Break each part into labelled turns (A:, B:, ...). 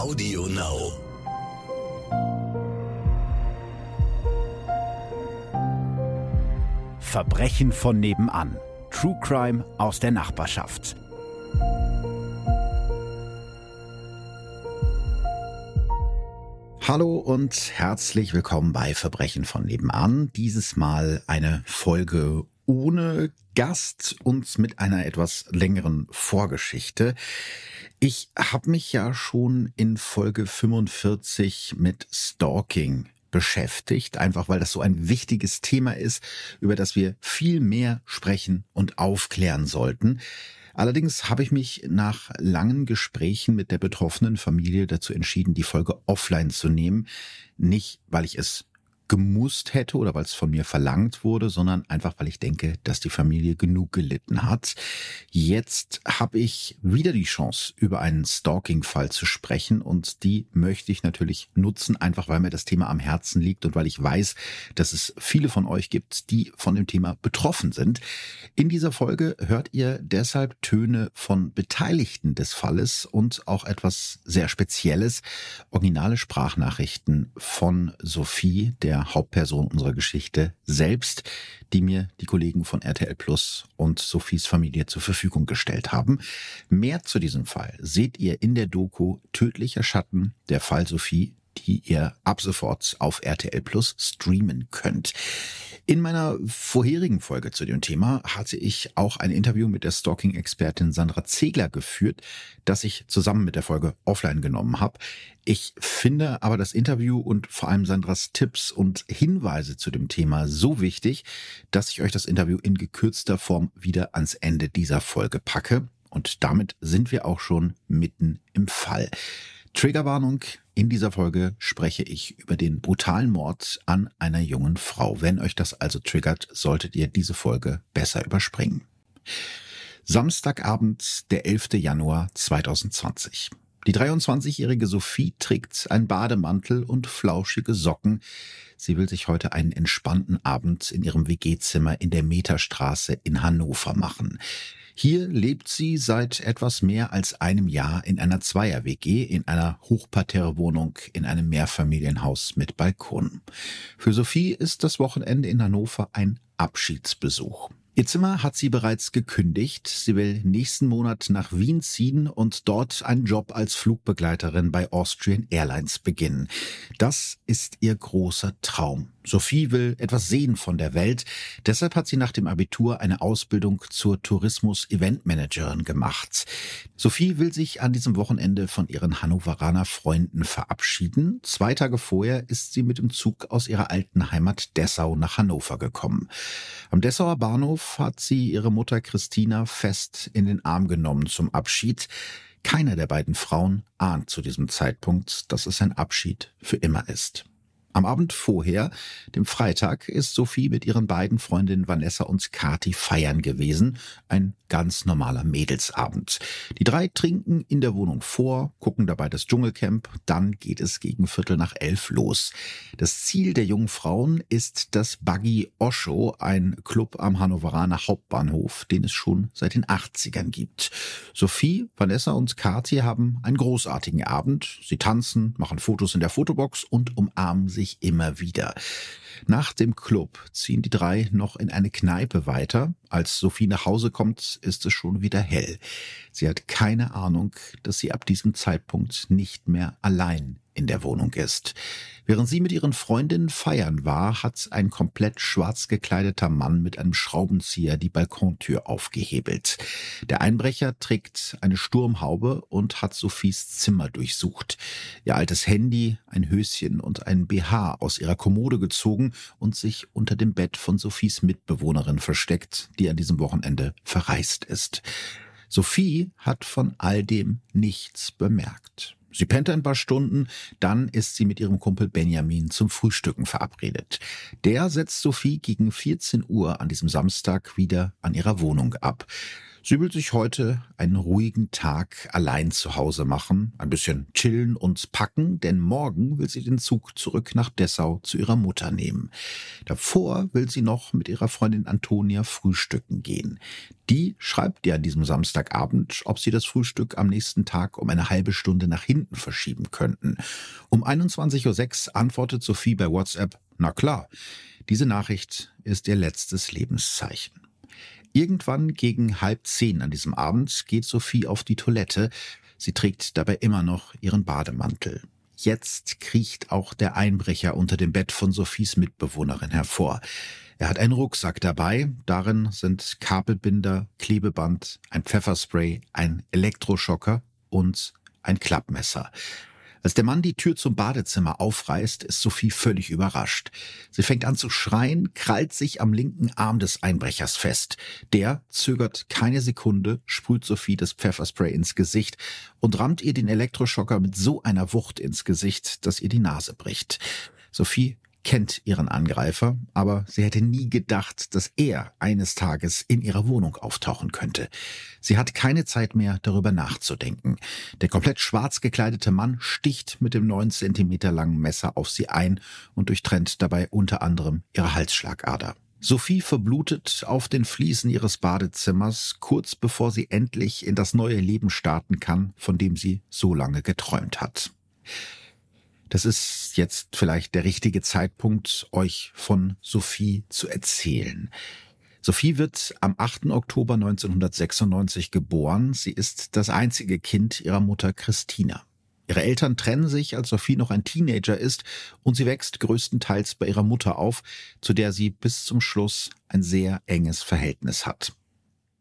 A: Audio Now.
B: Verbrechen von nebenan. True Crime aus der Nachbarschaft. Hallo und herzlich willkommen bei Verbrechen von nebenan. Dieses Mal eine Folge ohne Gast und mit einer etwas längeren Vorgeschichte. Ich habe mich ja schon in Folge 45 mit Stalking beschäftigt, einfach weil das so ein wichtiges Thema ist, über das wir viel mehr sprechen und aufklären sollten. Allerdings habe ich mich nach langen Gesprächen mit der betroffenen Familie dazu entschieden, die Folge offline zu nehmen. Nicht, weil ich es gemusst hätte oder weil es von mir verlangt wurde, sondern einfach, weil ich denke, dass die Familie genug gelitten hat. Jetzt habe ich wieder die Chance, über einen Stalking-Fall zu sprechen und die möchte ich natürlich nutzen, einfach weil mir das Thema am Herzen liegt und weil ich weiß, dass es viele von euch gibt, die von dem Thema betroffen sind. In dieser Folge hört ihr deshalb Töne von Beteiligten des Falles und auch etwas sehr Spezielles, originale Sprachnachrichten von Sophie, der Hauptperson unserer Geschichte selbst, die mir die Kollegen von RTL Plus und Sophies Familie zur Verfügung gestellt haben. Mehr zu diesem Fall seht ihr in der Doku Tödlicher Schatten, der Fall Sophie, die ihr ab sofort auf RTL Plus streamen könnt. In meiner vorherigen Folge zu dem Thema hatte ich auch ein Interview mit der Stalking-Expertin Sandra Zegler geführt, das ich zusammen mit der Folge offline genommen habe. Ich finde aber das Interview und vor allem Sandras Tipps und Hinweise zu dem Thema so wichtig, dass ich euch das Interview in gekürzter Form wieder ans Ende dieser Folge packe. Und damit sind wir auch schon mitten im Fall. Triggerwarnung. In dieser Folge spreche ich über den brutalen Mord an einer jungen Frau. Wenn euch das also triggert, solltet ihr diese Folge besser überspringen. Samstagabend, der 11. Januar 2020. Die 23-jährige Sophie trägt einen Bademantel und flauschige Socken. Sie will sich heute einen entspannten Abend in ihrem WG-Zimmer in der Meterstraße in Hannover machen. Hier lebt sie seit etwas mehr als einem Jahr in einer Zweier-WG in einer Hochparterrewohnung in einem Mehrfamilienhaus mit Balkon. Für Sophie ist das Wochenende in Hannover ein Abschiedsbesuch. Ihr Zimmer hat sie bereits gekündigt. Sie will nächsten Monat nach Wien ziehen und dort einen Job als Flugbegleiterin bei Austrian Airlines beginnen. Das ist ihr großer Traum. Sophie will etwas sehen von der Welt. Deshalb hat sie nach dem Abitur eine Ausbildung zur Tourismus-Eventmanagerin gemacht. Sophie will sich an diesem Wochenende von ihren Hannoveraner Freunden verabschieden. Zwei Tage vorher ist sie mit dem Zug aus ihrer alten Heimat Dessau nach Hannover gekommen. Am Dessauer Bahnhof hat sie ihre Mutter Christina fest in den Arm genommen zum Abschied. Keiner der beiden Frauen ahnt zu diesem Zeitpunkt, dass es ein Abschied für immer ist. Am Abend vorher, dem Freitag, ist Sophie mit ihren beiden Freundinnen Vanessa und Kati feiern gewesen. Ein ganz normaler Mädelsabend. Die drei trinken in der Wohnung vor, gucken dabei das Dschungelcamp, dann geht es gegen Viertel nach elf los. Das Ziel der jungen Frauen ist das Buggy Osho, ein Club am Hannoveraner Hauptbahnhof, den es schon seit den 80ern gibt. Sophie, Vanessa und Kati haben einen großartigen Abend. Sie tanzen, machen Fotos in der Fotobox und umarmen sich sich immer wieder. Nach dem Club ziehen die drei noch in eine Kneipe weiter. Als Sophie nach Hause kommt, ist es schon wieder hell. Sie hat keine Ahnung, dass sie ab diesem Zeitpunkt nicht mehr allein in der Wohnung ist. Während sie mit ihren Freundinnen feiern war, hat ein komplett schwarz gekleideter Mann mit einem Schraubenzieher die Balkontür aufgehebelt. Der Einbrecher trägt eine Sturmhaube und hat Sophies Zimmer durchsucht. Ihr altes Handy, ein Höschen und ein BH aus ihrer Kommode gezogen und sich unter dem Bett von Sophies Mitbewohnerin versteckt, die an diesem Wochenende verreist ist. Sophie hat von all dem nichts bemerkt. Sie pennt ein paar Stunden, dann ist sie mit ihrem Kumpel Benjamin zum Frühstücken verabredet. Der setzt Sophie gegen 14 Uhr an diesem Samstag wieder an ihrer Wohnung ab. Sie will sich heute einen ruhigen Tag allein zu Hause machen, ein bisschen chillen und packen, denn morgen will sie den Zug zurück nach Dessau zu ihrer Mutter nehmen. Davor will sie noch mit ihrer Freundin Antonia frühstücken gehen. Die schreibt ihr an diesem Samstagabend, ob sie das Frühstück am nächsten Tag um eine halbe Stunde nach hinten verschieben könnten. Um 21.06 Uhr antwortet Sophie bei WhatsApp, na klar. Diese Nachricht ist ihr letztes Lebenszeichen. Irgendwann gegen halb zehn an diesem Abend geht Sophie auf die Toilette. Sie trägt dabei immer noch ihren Bademantel. Jetzt kriecht auch der Einbrecher unter dem Bett von Sophies Mitbewohnerin hervor. Er hat einen Rucksack dabei. Darin sind Kabelbinder, Klebeband, ein Pfefferspray, ein Elektroschocker und ein Klappmesser. Als der Mann die Tür zum Badezimmer aufreißt, ist Sophie völlig überrascht. Sie fängt an zu schreien, krallt sich am linken Arm des Einbrechers fest. Der zögert keine Sekunde, sprüht Sophie das Pfefferspray ins Gesicht und rammt ihr den Elektroschocker mit so einer Wucht ins Gesicht, dass ihr die Nase bricht. Sophie kennt ihren Angreifer, aber sie hätte nie gedacht, dass er eines Tages in ihrer Wohnung auftauchen könnte. Sie hat keine Zeit mehr, darüber nachzudenken. Der komplett schwarz gekleidete Mann sticht mit dem neun Zentimeter langen Messer auf sie ein und durchtrennt dabei unter anderem ihre Halsschlagader. Sophie verblutet auf den Fliesen ihres Badezimmers, kurz bevor sie endlich in das neue Leben starten kann, von dem sie so lange geträumt hat. Das ist jetzt vielleicht der richtige Zeitpunkt, euch von Sophie zu erzählen. Sophie wird am 8. Oktober 1996 geboren. Sie ist das einzige Kind ihrer Mutter Christina. Ihre Eltern trennen sich, als Sophie noch ein Teenager ist, und sie wächst größtenteils bei ihrer Mutter auf, zu der sie bis zum Schluss ein sehr enges Verhältnis hat.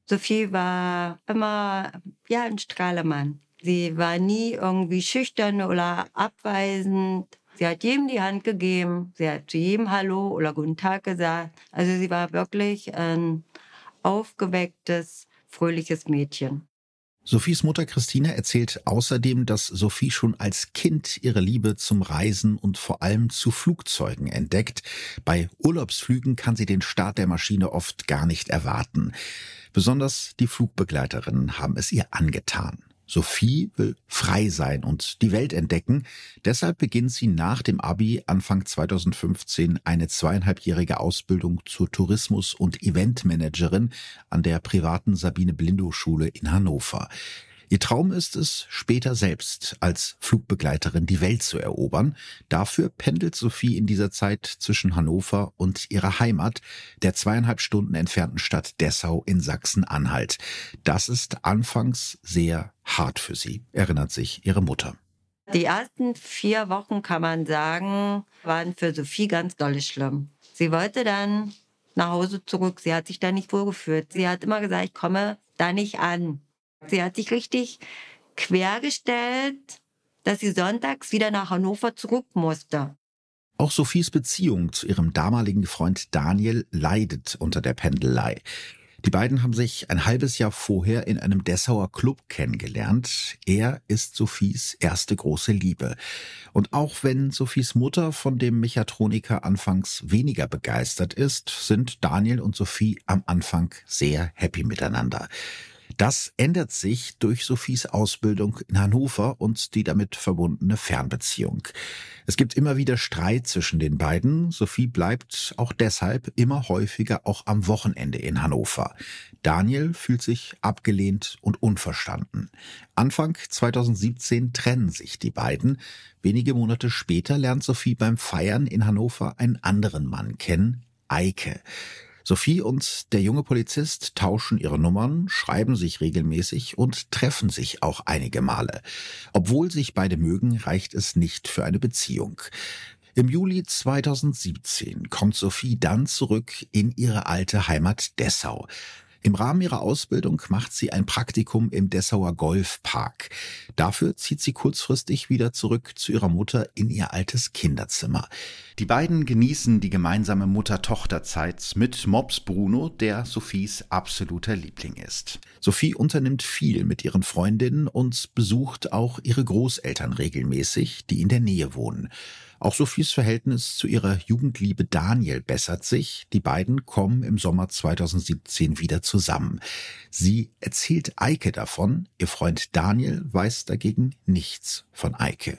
A: Sophie war immer ja ein Strahlemann. Sie war nie irgendwie schüchtern oder abweisend. Sie hat jedem die Hand gegeben. Sie hat zu jedem Hallo oder Guten Tag gesagt. Also sie war wirklich ein aufgewecktes, fröhliches Mädchen.
B: Sophies Mutter Christina erzählt außerdem, dass Sophie schon als Kind ihre Liebe zum Reisen und vor allem zu Flugzeugen entdeckt. Bei Urlaubsflügen kann sie den Start der Maschine oft gar nicht erwarten. Besonders die Flugbegleiterinnen haben es ihr angetan. Sophie will frei sein und die Welt entdecken. Deshalb beginnt sie nach dem Abi Anfang 2015 eine zweieinhalbjährige Ausbildung zur Tourismus- und Eventmanagerin an der privaten Sabine Blindow Schule in Hannover. Ihr Traum ist es, später selbst als Flugbegleiterin die Welt zu erobern. Dafür pendelt Sophie in dieser Zeit zwischen Hannover und ihrer Heimat, der zweieinhalb Stunden entfernten Stadt Dessau in Sachsen-Anhalt. Das ist anfangs sehr hart für sie, erinnert sich ihre Mutter.
A: Die ersten vier Wochen, kann man sagen, waren für Sophie ganz dolle schlimm. Sie wollte dann nach Hause zurück. Sie hat sich da nicht wohlgefühlt. Sie hat immer gesagt, ich komme da nicht an. Sie hat sich richtig quergestellt, dass sie sonntags wieder nach Hannover zurück musste.
B: Auch Sophies Beziehung zu ihrem damaligen Freund Daniel leidet unter der Pendelei. Die beiden haben sich ein halbes Jahr vorher in einem Dessauer Club kennengelernt. Er ist Sophies erste große Liebe. Und auch wenn Sophies Mutter von dem Mechatroniker anfangs weniger begeistert ist, sind Daniel und Sophie am Anfang sehr happy miteinander. Das ändert sich durch Sophies Ausbildung in Hannover und die damit verbundene Fernbeziehung. Es gibt immer wieder Streit zwischen den beiden. Sophie bleibt auch deshalb immer häufiger auch am Wochenende in Hannover. Daniel fühlt sich abgelehnt und unverstanden. Anfang 2017 trennen sich die beiden. Wenige Monate später lernt Sophie beim Feiern in Hannover einen anderen Mann kennen, Eike. Sophie und der junge Polizist tauschen ihre Nummern, schreiben sich regelmäßig und treffen sich auch einige Male. Obwohl sich beide mögen, reicht es nicht für eine Beziehung. Im Juli 2017 kommt Sophie dann zurück in ihre alte Heimat Dessau. Im Rahmen ihrer Ausbildung macht sie ein Praktikum im Dessauer Golfpark. Dafür zieht sie kurzfristig wieder zurück zu ihrer Mutter in ihr altes Kinderzimmer. Die beiden genießen die gemeinsame Mutter-Tochter-Zeit mit Mops Bruno, der Sophies absoluter Liebling ist. Sophie unternimmt viel mit ihren Freundinnen und besucht auch ihre Großeltern regelmäßig, die in der Nähe wohnen. Auch Sophies Verhältnis zu ihrer Jugendliebe Daniel bessert sich. Die beiden kommen im Sommer 2017 wieder zusammen. Sie erzählt Eike davon, ihr Freund Daniel weiß dagegen nichts von Eike.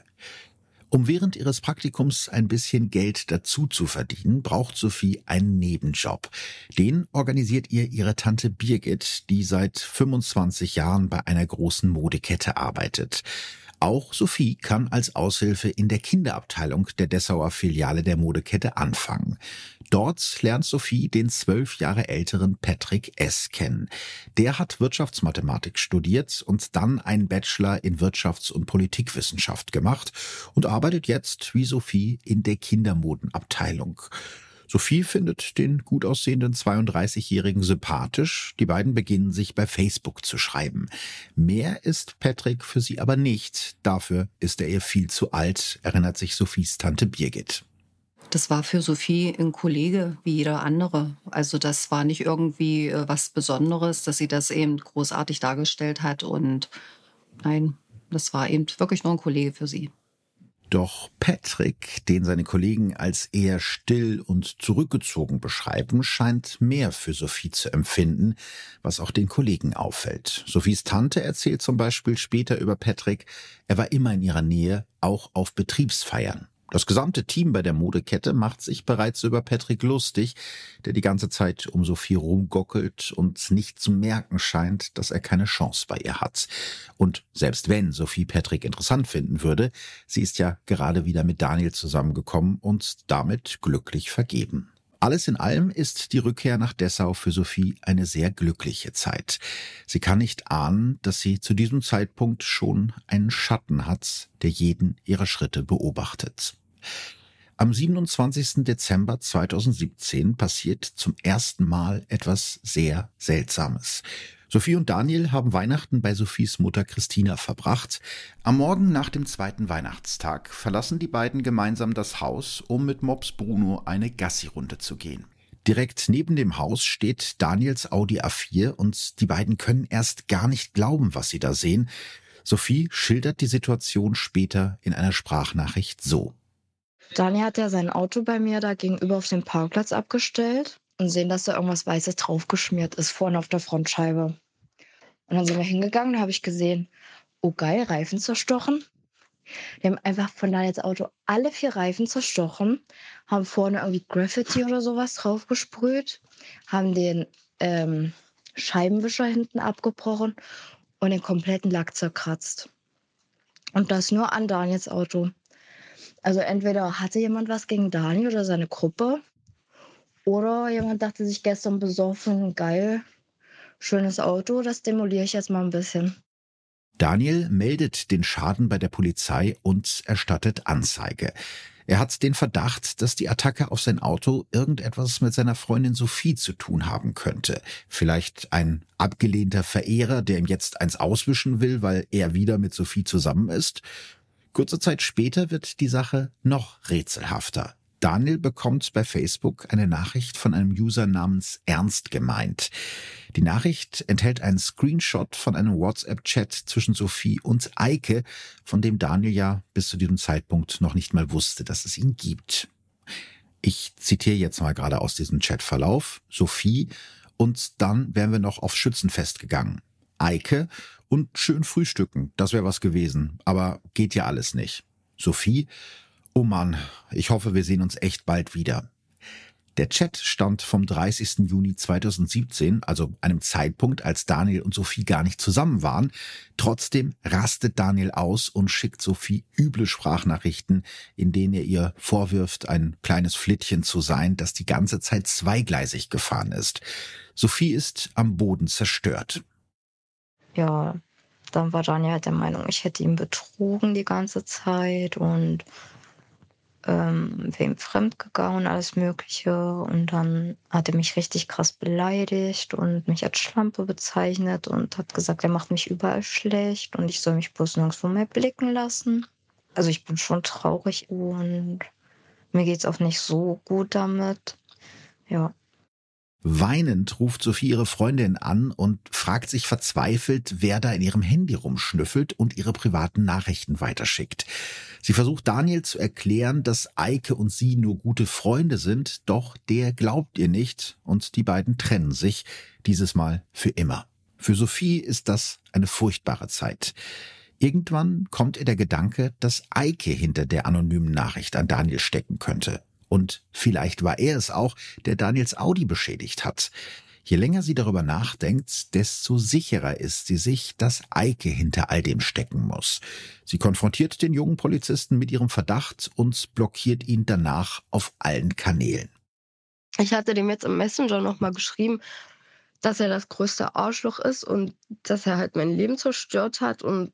B: Um während ihres Praktikums ein bisschen Geld dazu zu verdienen, braucht Sophie einen Nebenjob. Den organisiert ihr ihre Tante Birgit, die seit 25 Jahren bei einer großen Modekette arbeitet. Auch Sophie kann als Aushilfe in der Kinderabteilung der Dessauer Filiale der Modekette anfangen. Dort lernt Sophie den zwölf Jahre älteren Patrick S. kennen. Der hat Wirtschaftsmathematik studiert und dann einen Bachelor in Wirtschafts- und Politikwissenschaft gemacht und arbeitet jetzt wie Sophie in der Kindermodenabteilung. Sophie findet den gut aussehenden 32-Jährigen sympathisch. Die beiden beginnen sich bei Facebook zu schreiben. Mehr ist Patrick für sie aber nicht. Dafür ist er ihr viel zu alt, erinnert sich Sophies Tante Birgit.
C: Das war für Sophie ein Kollege wie jeder andere. Also das war nicht irgendwie äh, was Besonderes, dass sie das eben großartig dargestellt hat. Und nein, das war eben wirklich nur ein Kollege für sie.
B: Doch Patrick, den seine Kollegen als eher still und zurückgezogen beschreiben, scheint mehr für Sophie zu empfinden, was auch den Kollegen auffällt. Sophies Tante erzählt zum Beispiel später über Patrick, er war immer in ihrer Nähe, auch auf Betriebsfeiern. Das gesamte Team bei der Modekette macht sich bereits über Patrick lustig, der die ganze Zeit um Sophie rumgockelt und nicht zu merken scheint, dass er keine Chance bei ihr hat. Und selbst wenn Sophie Patrick interessant finden würde, sie ist ja gerade wieder mit Daniel zusammengekommen und damit glücklich vergeben. Alles in allem ist die Rückkehr nach Dessau für Sophie eine sehr glückliche Zeit. Sie kann nicht ahnen, dass sie zu diesem Zeitpunkt schon einen Schatten hat, der jeden ihrer Schritte beobachtet. Am 27. Dezember 2017 passiert zum ersten Mal etwas sehr Seltsames. Sophie und Daniel haben Weihnachten bei Sophies Mutter Christina verbracht. Am Morgen nach dem zweiten Weihnachtstag verlassen die beiden gemeinsam das Haus, um mit Mops Bruno eine Gassi-Runde zu gehen. Direkt neben dem Haus steht Daniels Audi A4 und die beiden können erst gar nicht glauben, was sie da sehen. Sophie schildert die Situation später in einer Sprachnachricht so.
D: Daniel hat ja sein Auto bei mir da gegenüber auf dem Parkplatz abgestellt und sehen, dass da irgendwas Weißes draufgeschmiert ist, vorne auf der Frontscheibe. Und dann sind wir hingegangen, da habe ich gesehen, oh geil, Reifen zerstochen. Die haben einfach von Daniels Auto alle vier Reifen zerstochen, haben vorne irgendwie Graffiti oder sowas draufgesprüht, haben den ähm, Scheibenwischer hinten abgebrochen und den kompletten Lack zerkratzt. Und das nur an Daniels Auto. Also entweder hatte jemand was gegen Daniel oder seine Gruppe oder jemand dachte sich gestern besoffen, geil, schönes Auto, das demoliere ich jetzt mal ein bisschen.
B: Daniel meldet den Schaden bei der Polizei und erstattet Anzeige. Er hat den Verdacht, dass die Attacke auf sein Auto irgendetwas mit seiner Freundin Sophie zu tun haben könnte. Vielleicht ein abgelehnter Verehrer, der ihm jetzt eins auswischen will, weil er wieder mit Sophie zusammen ist. Kurze Zeit später wird die Sache noch rätselhafter. Daniel bekommt bei Facebook eine Nachricht von einem User namens Ernst gemeint. Die Nachricht enthält einen Screenshot von einem WhatsApp-Chat zwischen Sophie und Eike, von dem Daniel ja bis zu diesem Zeitpunkt noch nicht mal wusste, dass es ihn gibt. Ich zitiere jetzt mal gerade aus diesem Chatverlauf. Sophie und dann wären wir noch aufs Schützenfest gegangen. Eike und schön frühstücken. Das wäre was gewesen. Aber geht ja alles nicht. Sophie, oh Mann, ich hoffe, wir sehen uns echt bald wieder. Der Chat stammt vom 30. Juni 2017, also einem Zeitpunkt, als Daniel und Sophie gar nicht zusammen waren. Trotzdem rastet Daniel aus und schickt Sophie üble Sprachnachrichten, in denen er ihr vorwirft, ein kleines Flittchen zu sein, das die ganze Zeit zweigleisig gefahren ist. Sophie ist am Boden zerstört
D: ja, dann war Daniel halt der Meinung, ich hätte ihn betrogen die ganze Zeit und ähm, wem fremdgegangen und alles Mögliche. Und dann hat er mich richtig krass beleidigt und mich als Schlampe bezeichnet und hat gesagt, er macht mich überall schlecht und ich soll mich bloß nirgendwo mehr blicken lassen. Also ich bin schon traurig und mir geht es auch nicht so gut damit. Ja.
B: Weinend ruft Sophie ihre Freundin an und fragt sich verzweifelt, wer da in ihrem Handy rumschnüffelt und ihre privaten Nachrichten weiterschickt. Sie versucht Daniel zu erklären, dass Eike und sie nur gute Freunde sind, doch der glaubt ihr nicht und die beiden trennen sich, dieses Mal für immer. Für Sophie ist das eine furchtbare Zeit. Irgendwann kommt ihr der Gedanke, dass Eike hinter der anonymen Nachricht an Daniel stecken könnte. Und vielleicht war er es auch, der Daniels Audi beschädigt hat. Je länger sie darüber nachdenkt, desto sicherer ist sie sich, dass Eike hinter all dem stecken muss. Sie konfrontiert den jungen Polizisten mit ihrem Verdacht und blockiert ihn danach auf allen Kanälen.
D: Ich hatte dem jetzt im Messenger nochmal geschrieben, dass er das größte Arschloch ist und dass er halt mein Leben zerstört hat und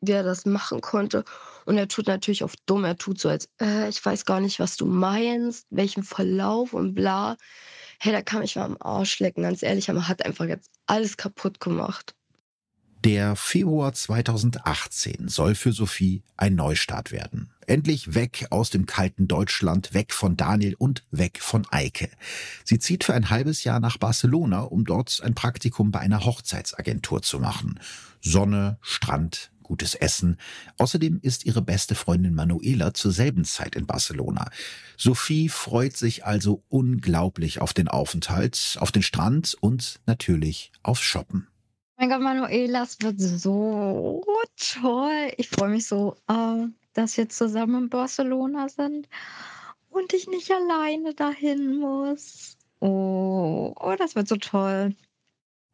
D: wie er das machen konnte. Und er tut natürlich auf dumm. Er tut so, als äh, ich weiß gar nicht, was du meinst, welchen Verlauf und bla. Hey, da kann ich mal am Arsch lecken, ganz ehrlich, aber hat einfach jetzt alles kaputt gemacht.
B: Der Februar 2018 soll für Sophie ein Neustart werden. Endlich weg aus dem kalten Deutschland, weg von Daniel und weg von Eike. Sie zieht für ein halbes Jahr nach Barcelona, um dort ein Praktikum bei einer Hochzeitsagentur zu machen. Sonne, Strand, gutes Essen. Außerdem ist ihre beste Freundin Manuela zur selben Zeit in Barcelona. Sophie freut sich also unglaublich auf den Aufenthalt, auf den Strand und natürlich aufs Shoppen.
D: Mein Gott, Manuela, es wird so toll. Ich freue mich so, äh, dass wir zusammen in Barcelona sind und ich nicht alleine dahin muss. Oh, oh, das wird so toll.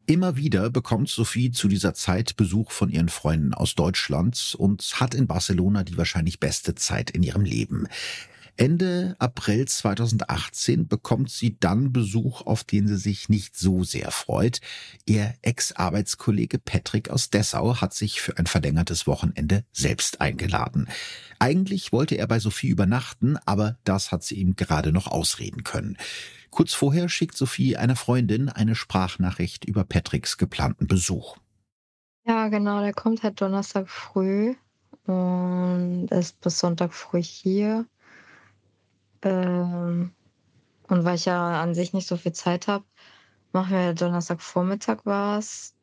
B: Immer wieder bekommt Sophie zu dieser Zeit Besuch von ihren Freunden aus Deutschland und hat in Barcelona die wahrscheinlich beste Zeit in ihrem Leben. Ende April 2018 bekommt sie dann Besuch, auf den sie sich nicht so sehr freut. Ihr Ex-Arbeitskollege Patrick aus Dessau hat sich für ein verlängertes Wochenende selbst eingeladen. Eigentlich wollte er bei Sophie übernachten, aber das hat sie ihm gerade noch ausreden können. Kurz vorher schickt Sophie einer Freundin eine Sprachnachricht über Patricks geplanten Besuch.
D: Ja, genau, der kommt halt Donnerstag früh und ist bis Sonntag früh hier. Ähm, und weil ich ja an sich nicht so viel Zeit habe, machen wir Donnerstagvormittag was.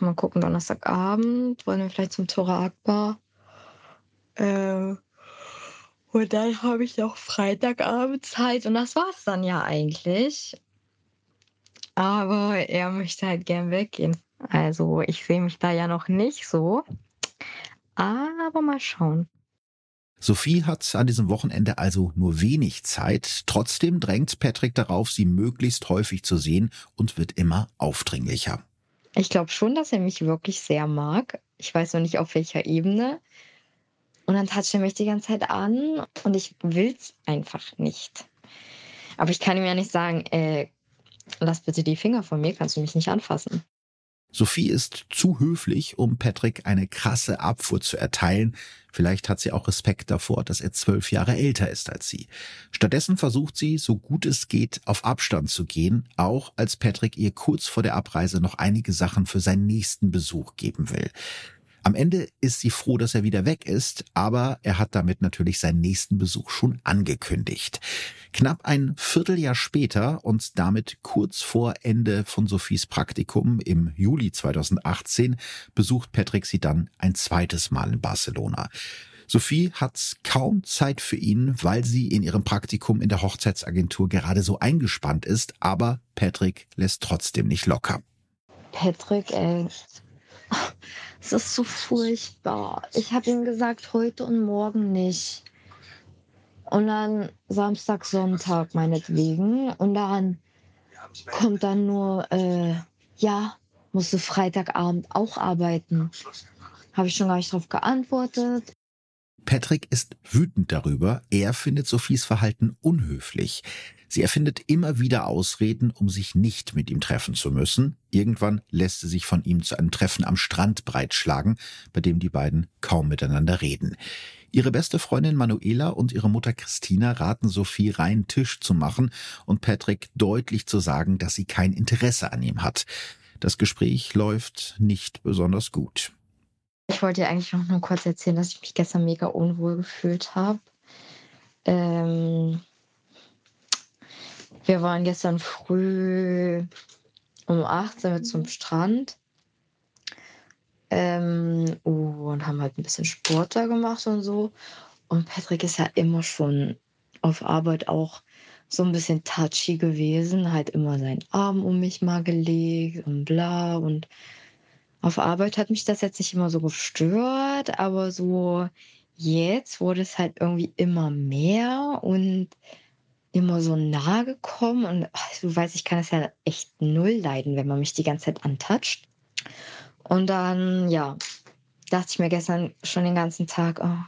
D: Mal gucken, Donnerstagabend wollen wir vielleicht zum Tora Akbar. Ähm, und dann habe ich noch Freitagabend Zeit und das war's dann ja eigentlich. Aber er möchte halt gern weggehen. Also ich sehe mich da ja noch nicht so. Aber mal schauen.
B: Sophie hat an diesem Wochenende also nur wenig Zeit. Trotzdem drängt Patrick darauf, sie möglichst häufig zu sehen und wird immer aufdringlicher.
D: Ich glaube schon, dass er mich wirklich sehr mag. Ich weiß noch nicht auf welcher Ebene. Und dann tatscht er mich die ganze Zeit an und ich will es einfach nicht. Aber ich kann ihm ja nicht sagen, äh, lass bitte die Finger von mir, kannst du mich nicht anfassen.
B: Sophie ist zu höflich, um Patrick eine krasse Abfuhr zu erteilen. Vielleicht hat sie auch Respekt davor, dass er zwölf Jahre älter ist als sie. Stattdessen versucht sie, so gut es geht, auf Abstand zu gehen, auch als Patrick ihr kurz vor der Abreise noch einige Sachen für seinen nächsten Besuch geben will. Am Ende ist sie froh, dass er wieder weg ist, aber er hat damit natürlich seinen nächsten Besuch schon angekündigt. Knapp ein Vierteljahr später und damit kurz vor Ende von Sophies Praktikum im Juli 2018 besucht Patrick sie dann ein zweites Mal in Barcelona. Sophie hat kaum Zeit für ihn, weil sie in ihrem Praktikum in der Hochzeitsagentur gerade so eingespannt ist, aber Patrick lässt trotzdem nicht locker.
D: Patrick, ey, es ist so furchtbar. Ich habe ihm gesagt, heute und morgen nicht. Und dann Samstag, Sonntag meinetwegen. Und dann kommt dann nur, äh, ja, musst du Freitagabend auch arbeiten. Habe ich schon gar nicht darauf geantwortet.
B: Patrick ist wütend darüber. Er findet Sophies Verhalten unhöflich. Sie erfindet immer wieder Ausreden, um sich nicht mit ihm treffen zu müssen. Irgendwann lässt sie sich von ihm zu einem Treffen am Strand breitschlagen, bei dem die beiden kaum miteinander reden. Ihre beste Freundin Manuela und ihre Mutter Christina raten Sophie reinen Tisch zu machen und Patrick deutlich zu sagen, dass sie kein Interesse an ihm hat. Das Gespräch läuft nicht besonders gut.
D: Ich wollte dir eigentlich noch nur kurz erzählen, dass ich mich gestern mega unwohl gefühlt habe. Ähm, wir waren gestern früh um 8 sind wir zum Strand. Ähm, und haben halt ein bisschen Sport da gemacht und so. Und Patrick ist ja immer schon auf Arbeit auch so ein bisschen touchy gewesen, halt immer seinen Arm um mich mal gelegt und bla. Und auf Arbeit hat mich das jetzt nicht immer so gestört, aber so jetzt wurde es halt irgendwie immer mehr und immer so nah gekommen. Und ach, du weißt, ich kann es ja echt null leiden, wenn man mich die ganze Zeit antatscht. Und dann, ja, dachte ich mir gestern schon den ganzen Tag, oh,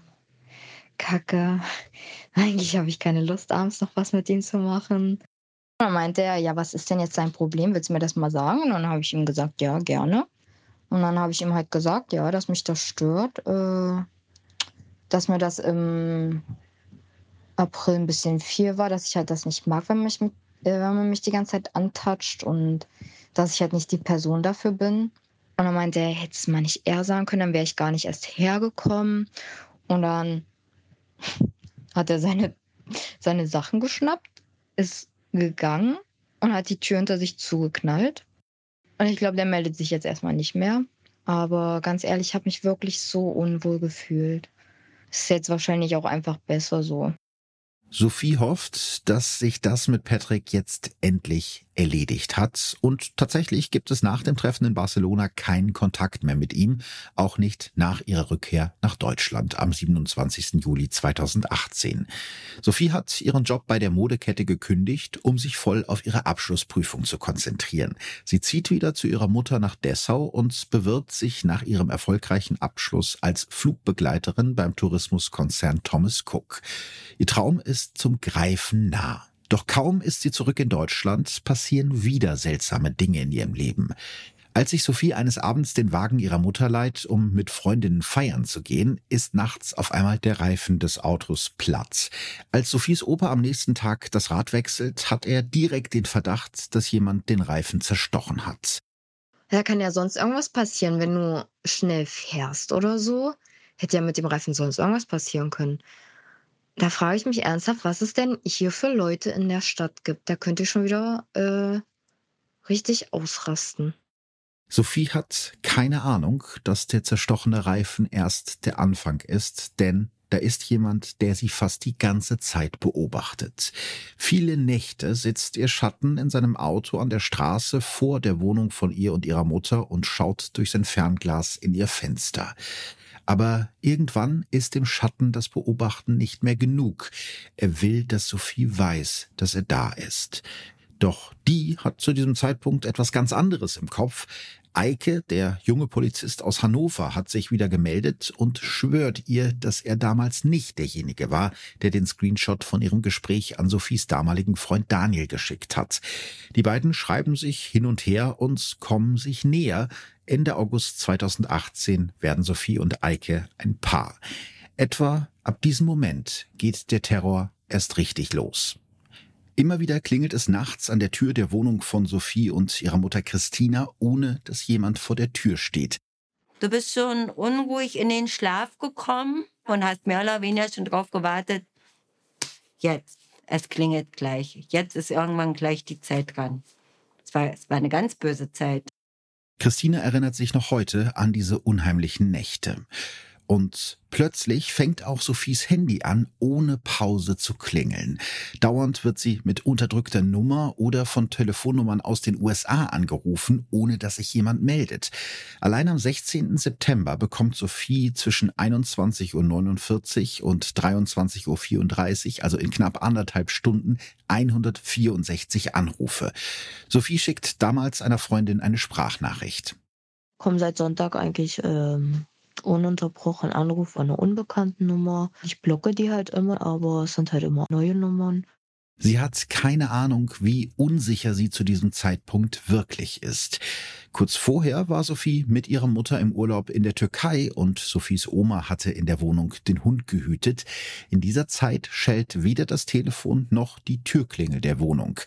D: Kacke. Eigentlich habe ich keine Lust, abends noch was mit ihm zu machen. Dann meinte er, ja, was ist denn jetzt sein Problem? Willst du mir das mal sagen? Und dann habe ich ihm gesagt, ja, gerne. Und dann habe ich ihm halt gesagt, ja, dass mich das stört, äh, dass mir das im April ein bisschen viel war, dass ich halt das nicht mag, wenn, mich, äh, wenn man mich die ganze Zeit antatscht und dass ich halt nicht die Person dafür bin. Und dann meinte er, hätte es mal nicht eher sagen können, dann wäre ich gar nicht erst hergekommen. Und dann hat er seine, seine Sachen geschnappt, ist gegangen und hat die Tür hinter sich zugeknallt. Und ich glaube, der meldet sich jetzt erstmal nicht mehr. Aber ganz ehrlich, ich habe mich wirklich so unwohl gefühlt. Ist jetzt wahrscheinlich auch einfach besser so.
B: Sophie hofft, dass sich das mit Patrick jetzt endlich erledigt hat. Und tatsächlich gibt es nach dem Treffen in Barcelona keinen Kontakt mehr mit ihm, auch nicht nach ihrer Rückkehr nach Deutschland am 27. Juli 2018. Sophie hat ihren Job bei der Modekette gekündigt, um sich voll auf ihre Abschlussprüfung zu konzentrieren. Sie zieht wieder zu ihrer Mutter nach Dessau und bewirbt sich nach ihrem erfolgreichen Abschluss als Flugbegleiterin beim Tourismuskonzern Thomas Cook. Ihr Traum ist zum Greifen nah. Doch kaum ist sie zurück in Deutschland, passieren wieder seltsame Dinge in ihrem Leben. Als sich Sophie eines Abends den Wagen ihrer Mutter leiht, um mit Freundinnen feiern zu gehen, ist nachts auf einmal der Reifen des Autos platt. Als Sophies Opa am nächsten Tag das Rad wechselt, hat er direkt den Verdacht, dass jemand den Reifen zerstochen hat.
D: Da kann ja sonst irgendwas passieren, wenn du schnell fährst oder so. Hätte ja mit dem Reifen sonst irgendwas passieren können. Da frage ich mich ernsthaft, was es denn hier für Leute in der Stadt gibt. Da könnte ich schon wieder äh, richtig ausrasten.
B: Sophie hat keine Ahnung, dass der zerstochene Reifen erst der Anfang ist, denn da ist jemand, der sie fast die ganze Zeit beobachtet. Viele Nächte sitzt ihr Schatten in seinem Auto an der Straße vor der Wohnung von ihr und ihrer Mutter und schaut durch sein Fernglas in ihr Fenster. Aber irgendwann ist dem Schatten das Beobachten nicht mehr genug. Er will, dass Sophie weiß, dass er da ist. Doch die hat zu diesem Zeitpunkt etwas ganz anderes im Kopf. Eike, der junge Polizist aus Hannover, hat sich wieder gemeldet und schwört ihr, dass er damals nicht derjenige war, der den Screenshot von ihrem Gespräch an Sophies damaligen Freund Daniel geschickt hat. Die beiden schreiben sich hin und her und kommen sich näher. Ende August 2018 werden Sophie und Eike ein Paar. Etwa ab diesem Moment geht der Terror erst richtig los. Immer wieder klingelt es nachts an der Tür der Wohnung von Sophie und ihrer Mutter Christina, ohne dass jemand vor der Tür steht.
A: Du bist schon unruhig in den Schlaf gekommen und hast mehr oder weniger schon drauf gewartet. Jetzt, es klingelt gleich. Jetzt ist irgendwann gleich die Zeit dran. Es war, es war eine ganz böse Zeit.
B: Christina erinnert sich noch heute an diese unheimlichen Nächte. Und plötzlich fängt auch Sophies Handy an, ohne Pause zu klingeln. Dauernd wird sie mit unterdrückter Nummer oder von Telefonnummern aus den USA angerufen, ohne dass sich jemand meldet. Allein am 16. September bekommt Sophie zwischen 21.49 Uhr und 23.34 Uhr, also in knapp anderthalb Stunden, 164 Anrufe. Sophie schickt damals einer Freundin eine Sprachnachricht.
D: Komm seit Sonntag eigentlich ähm, ununterbrochen Anruf an einer unbekannten Nummer. Ich blocke die halt immer, aber es sind halt immer neue Nummern.
B: Sie hat keine Ahnung, wie unsicher sie zu diesem Zeitpunkt wirklich ist. Kurz vorher war Sophie mit ihrer Mutter im Urlaub in der Türkei und Sophies Oma hatte in der Wohnung den Hund gehütet. In dieser Zeit schellt weder das Telefon noch die Türklingel der Wohnung.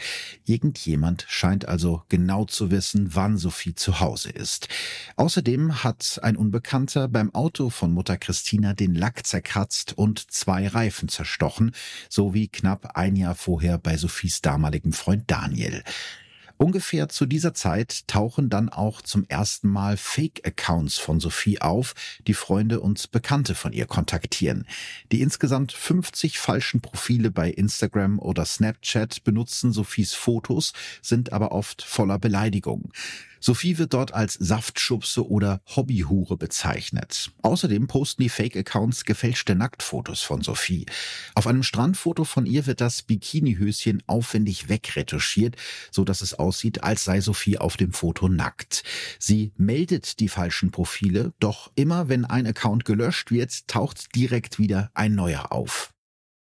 B: Irgendjemand scheint also genau zu wissen, wann Sophie zu Hause ist. Außerdem hat ein Unbekannter beim Auto von Mutter Christina den Lack zerkratzt und zwei Reifen zerstochen, so wie knapp ein Jahr vorher bei Sophies damaligem Freund Daniel. Ungefähr zu dieser Zeit tauchen dann auch zum ersten Mal Fake-Accounts von Sophie auf, die Freunde und Bekannte von ihr kontaktieren. Die insgesamt 50 falschen Profile bei Instagram oder Snapchat benutzen Sophies Fotos, sind aber oft voller Beleidigung. Sophie wird dort als Saftschubse oder Hobbyhure bezeichnet. Außerdem posten die Fake-Accounts gefälschte Nacktfotos von Sophie. Auf einem Strandfoto von ihr wird das Bikinihöschen aufwendig wegretuschiert, so dass es aussieht, als sei Sophie auf dem Foto nackt. Sie meldet die falschen Profile, doch immer wenn ein Account gelöscht wird, taucht direkt wieder ein neuer auf.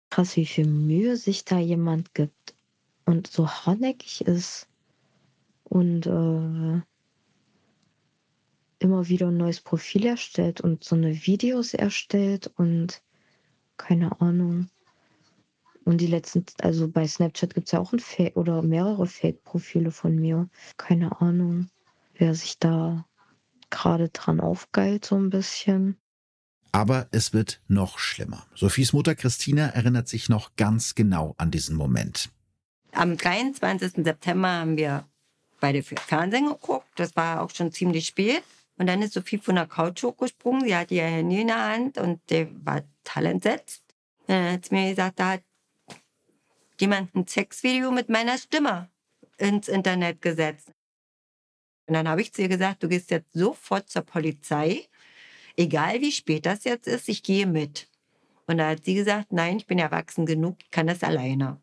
D: Krass, wie viel Mühe sich da jemand gibt und so hartnäckig ist und äh, immer wieder ein neues Profil erstellt und so eine Videos erstellt und keine Ahnung. Und die letzten, also bei Snapchat gibt es ja auch ein Fake oder mehrere Fake-Profile von mir. Keine Ahnung, wer sich da gerade dran aufgeilt, so ein bisschen.
B: Aber es wird noch schlimmer. Sophies Mutter Christina erinnert sich noch ganz genau an diesen Moment.
A: Am 23. September haben wir beide Fernsehen geguckt. Das war auch schon ziemlich spät. Und dann ist Sophie von der Couch hochgesprungen. Sie hatte ihr Handy in der Hand und der war total entsetzt. Dann hat sie mir gesagt, da hat jemand ein Sexvideo mit meiner Stimme ins Internet gesetzt. Und dann habe ich zu ihr gesagt, du gehst jetzt sofort zur Polizei, egal wie spät das jetzt ist, ich gehe mit. Und da hat sie gesagt, nein, ich bin erwachsen genug, ich kann das alleine.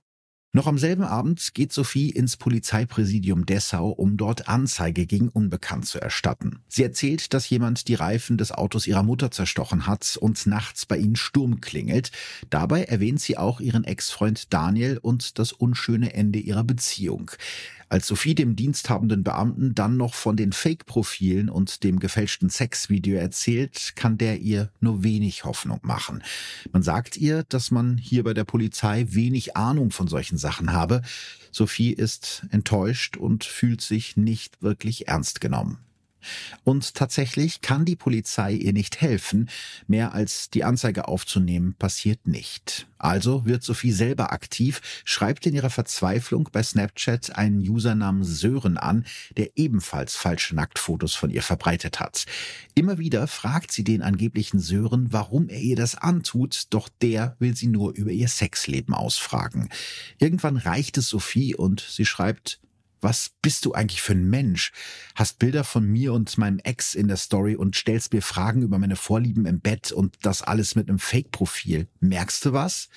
B: Noch am selben Abend geht Sophie ins Polizeipräsidium Dessau, um dort Anzeige gegen Unbekannt zu erstatten. Sie erzählt, dass jemand die Reifen des Autos ihrer Mutter zerstochen hat und nachts bei ihnen Sturm klingelt. Dabei erwähnt sie auch ihren Ex-Freund Daniel und das unschöne Ende ihrer Beziehung. Als Sophie dem diensthabenden Beamten dann noch von den Fake-Profilen und dem gefälschten Sexvideo erzählt, kann der ihr nur wenig Hoffnung machen. Man sagt ihr, dass man hier bei der Polizei wenig Ahnung von solchen Sachen habe. Sophie ist enttäuscht und fühlt sich nicht wirklich ernst genommen. Und tatsächlich kann die Polizei ihr nicht helfen. Mehr als die Anzeige aufzunehmen passiert nicht. Also wird Sophie selber aktiv, schreibt in ihrer Verzweiflung bei Snapchat einen User namens Sören an, der ebenfalls falsche Nacktfotos von ihr verbreitet hat. Immer wieder fragt sie den angeblichen Sören, warum er ihr das antut, doch der will sie nur über ihr Sexleben ausfragen. Irgendwann reicht es Sophie und sie schreibt, was bist du eigentlich für ein Mensch? Hast Bilder von mir und meinem Ex in der Story und stellst mir Fragen über meine Vorlieben im Bett und das alles mit einem Fake-Profil. Merkst du was?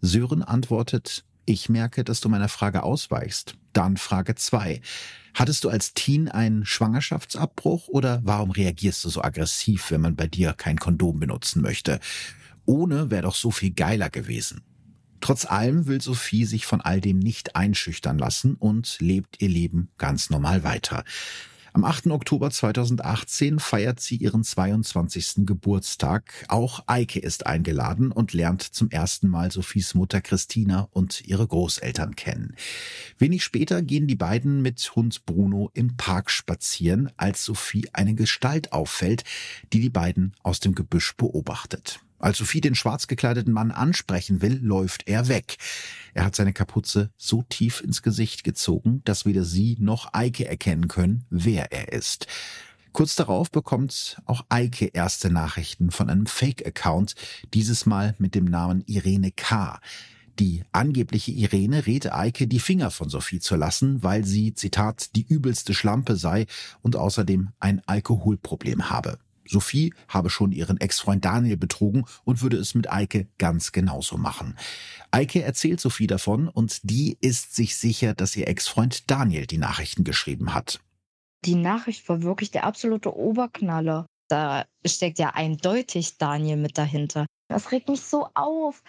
B: Sören antwortet, ich merke, dass du meiner Frage ausweichst. Dann Frage zwei: Hattest du als Teen einen Schwangerschaftsabbruch oder warum reagierst du so aggressiv, wenn man bei dir kein Kondom benutzen möchte? Ohne wäre doch so viel geiler gewesen. Trotz allem will Sophie sich von all dem nicht einschüchtern lassen und lebt ihr Leben ganz normal weiter. Am 8. Oktober 2018 feiert sie ihren 22. Geburtstag. Auch Eike ist eingeladen und lernt zum ersten Mal Sophies Mutter Christina und ihre Großeltern kennen. Wenig später gehen die beiden mit Hund Bruno im Park spazieren, als Sophie eine Gestalt auffällt, die die beiden aus dem Gebüsch beobachtet. Als Sophie den schwarz gekleideten Mann ansprechen will, läuft er weg. Er hat seine Kapuze so tief ins Gesicht gezogen, dass weder sie noch Eike erkennen können, wer er ist. Kurz darauf bekommt auch Eike erste Nachrichten von einem Fake-Account, dieses Mal mit dem Namen Irene K. Die angebliche Irene rät Eike, die Finger von Sophie zu lassen, weil sie, Zitat, die übelste Schlampe sei und außerdem ein Alkoholproblem habe. Sophie habe schon ihren Ex-Freund Daniel betrogen und würde es mit Eike ganz genauso machen. Eike erzählt Sophie davon und die ist sich sicher, dass ihr Ex-Freund Daniel die Nachrichten geschrieben hat.
D: Die Nachricht war wirklich der absolute Oberknaller. Da steckt ja eindeutig Daniel mit dahinter. Das regt mich so auf.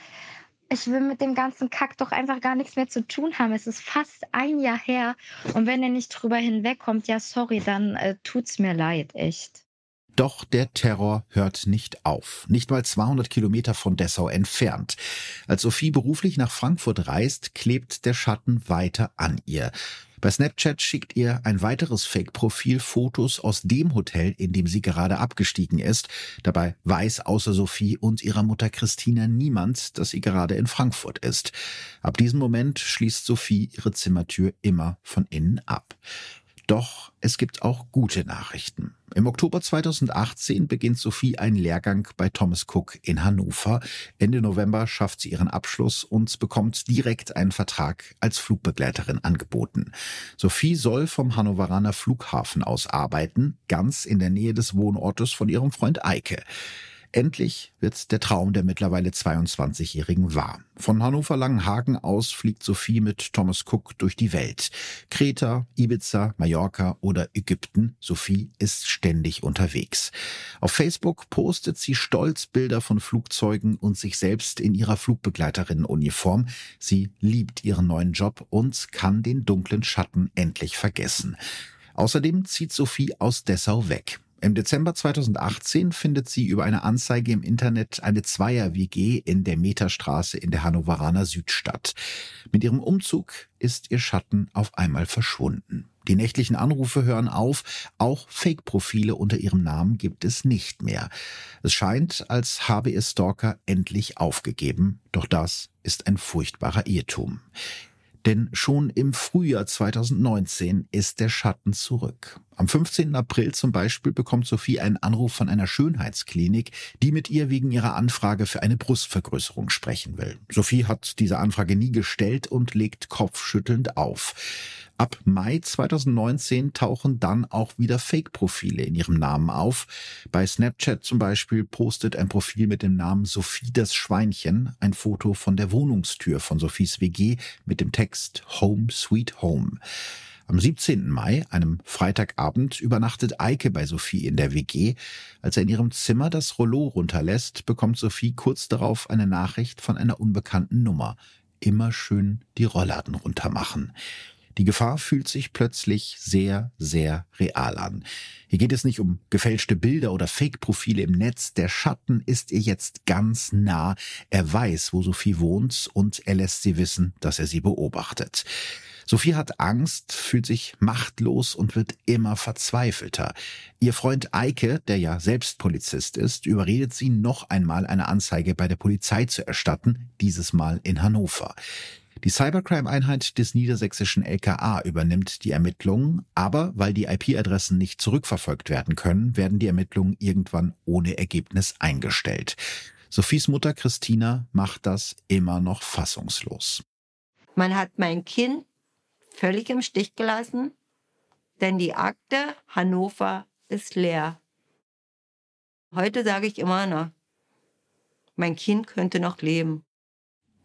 D: Ich will mit dem ganzen Kack doch einfach gar nichts mehr zu tun haben. Es ist fast ein Jahr her. Und wenn er nicht drüber hinwegkommt, ja, sorry, dann äh, tut's mir leid, echt.
B: Doch der Terror hört nicht auf. Nicht mal 200 Kilometer von Dessau entfernt. Als Sophie beruflich nach Frankfurt reist, klebt der Schatten weiter an ihr. Bei Snapchat schickt ihr ein weiteres Fake-Profil Fotos aus dem Hotel, in dem sie gerade abgestiegen ist. Dabei weiß außer Sophie und ihrer Mutter Christina niemand, dass sie gerade in Frankfurt ist. Ab diesem Moment schließt Sophie ihre Zimmertür immer von innen ab. Doch es gibt auch gute Nachrichten. Im Oktober 2018 beginnt Sophie einen Lehrgang bei Thomas Cook in Hannover. Ende November schafft sie ihren Abschluss und bekommt direkt einen Vertrag als Flugbegleiterin angeboten. Sophie soll vom Hannoveraner Flughafen aus arbeiten, ganz in der Nähe des Wohnortes von ihrem Freund Eike. Endlich wird der Traum der mittlerweile 22-Jährigen wahr. Von Hannover-Langenhagen aus fliegt Sophie mit Thomas Cook durch die Welt. Kreta, Ibiza, Mallorca oder Ägypten. Sophie ist ständig unterwegs. Auf Facebook postet sie stolz Bilder von Flugzeugen und sich selbst in ihrer Flugbegleiterinnenuniform. Sie liebt ihren neuen Job und kann den dunklen Schatten endlich vergessen. Außerdem zieht Sophie aus Dessau weg. Im Dezember 2018 findet sie über eine Anzeige im Internet eine Zweier-WG in der Meterstraße in der Hannoveraner Südstadt. Mit ihrem Umzug ist ihr Schatten auf einmal verschwunden. Die nächtlichen Anrufe hören auf, auch Fake-Profile unter ihrem Namen gibt es nicht mehr. Es scheint, als habe ihr Stalker endlich aufgegeben, doch das ist ein furchtbarer Irrtum. Denn schon im Frühjahr 2019 ist der Schatten zurück. Am 15. April zum Beispiel bekommt Sophie einen Anruf von einer Schönheitsklinik, die mit ihr wegen ihrer Anfrage für eine Brustvergrößerung sprechen will. Sophie hat diese Anfrage nie gestellt und legt kopfschüttelnd auf. Ab Mai 2019 tauchen dann auch wieder Fake-Profile in ihrem Namen auf. Bei Snapchat zum Beispiel postet ein Profil mit dem Namen Sophie das Schweinchen ein Foto von der Wohnungstür von Sophies WG mit dem Text Home Sweet Home. Am 17. Mai, einem Freitagabend, übernachtet Eike bei Sophie in der WG. Als er in ihrem Zimmer das Rollo runterlässt, bekommt Sophie kurz darauf eine Nachricht von einer unbekannten Nummer. Immer schön die Rollladen runtermachen. Die Gefahr fühlt sich plötzlich sehr, sehr real an. Hier geht es nicht um gefälschte Bilder oder Fake-Profile im Netz. Der Schatten ist ihr jetzt ganz nah. Er weiß, wo Sophie wohnt und er lässt sie wissen, dass er sie beobachtet. Sophie hat Angst, fühlt sich machtlos und wird immer verzweifelter. Ihr Freund Eike, der ja selbst Polizist ist, überredet sie noch einmal eine Anzeige bei der Polizei zu erstatten, dieses Mal in Hannover. Die Cybercrime-Einheit des niedersächsischen LKA übernimmt die Ermittlungen, aber weil die IP-Adressen nicht zurückverfolgt werden können, werden die Ermittlungen irgendwann ohne Ergebnis eingestellt. Sophies Mutter Christina macht das immer noch fassungslos.
A: Man hat mein Kind völlig im Stich gelassen, denn die Akte Hannover ist leer. Heute sage ich immer noch, mein Kind könnte noch leben.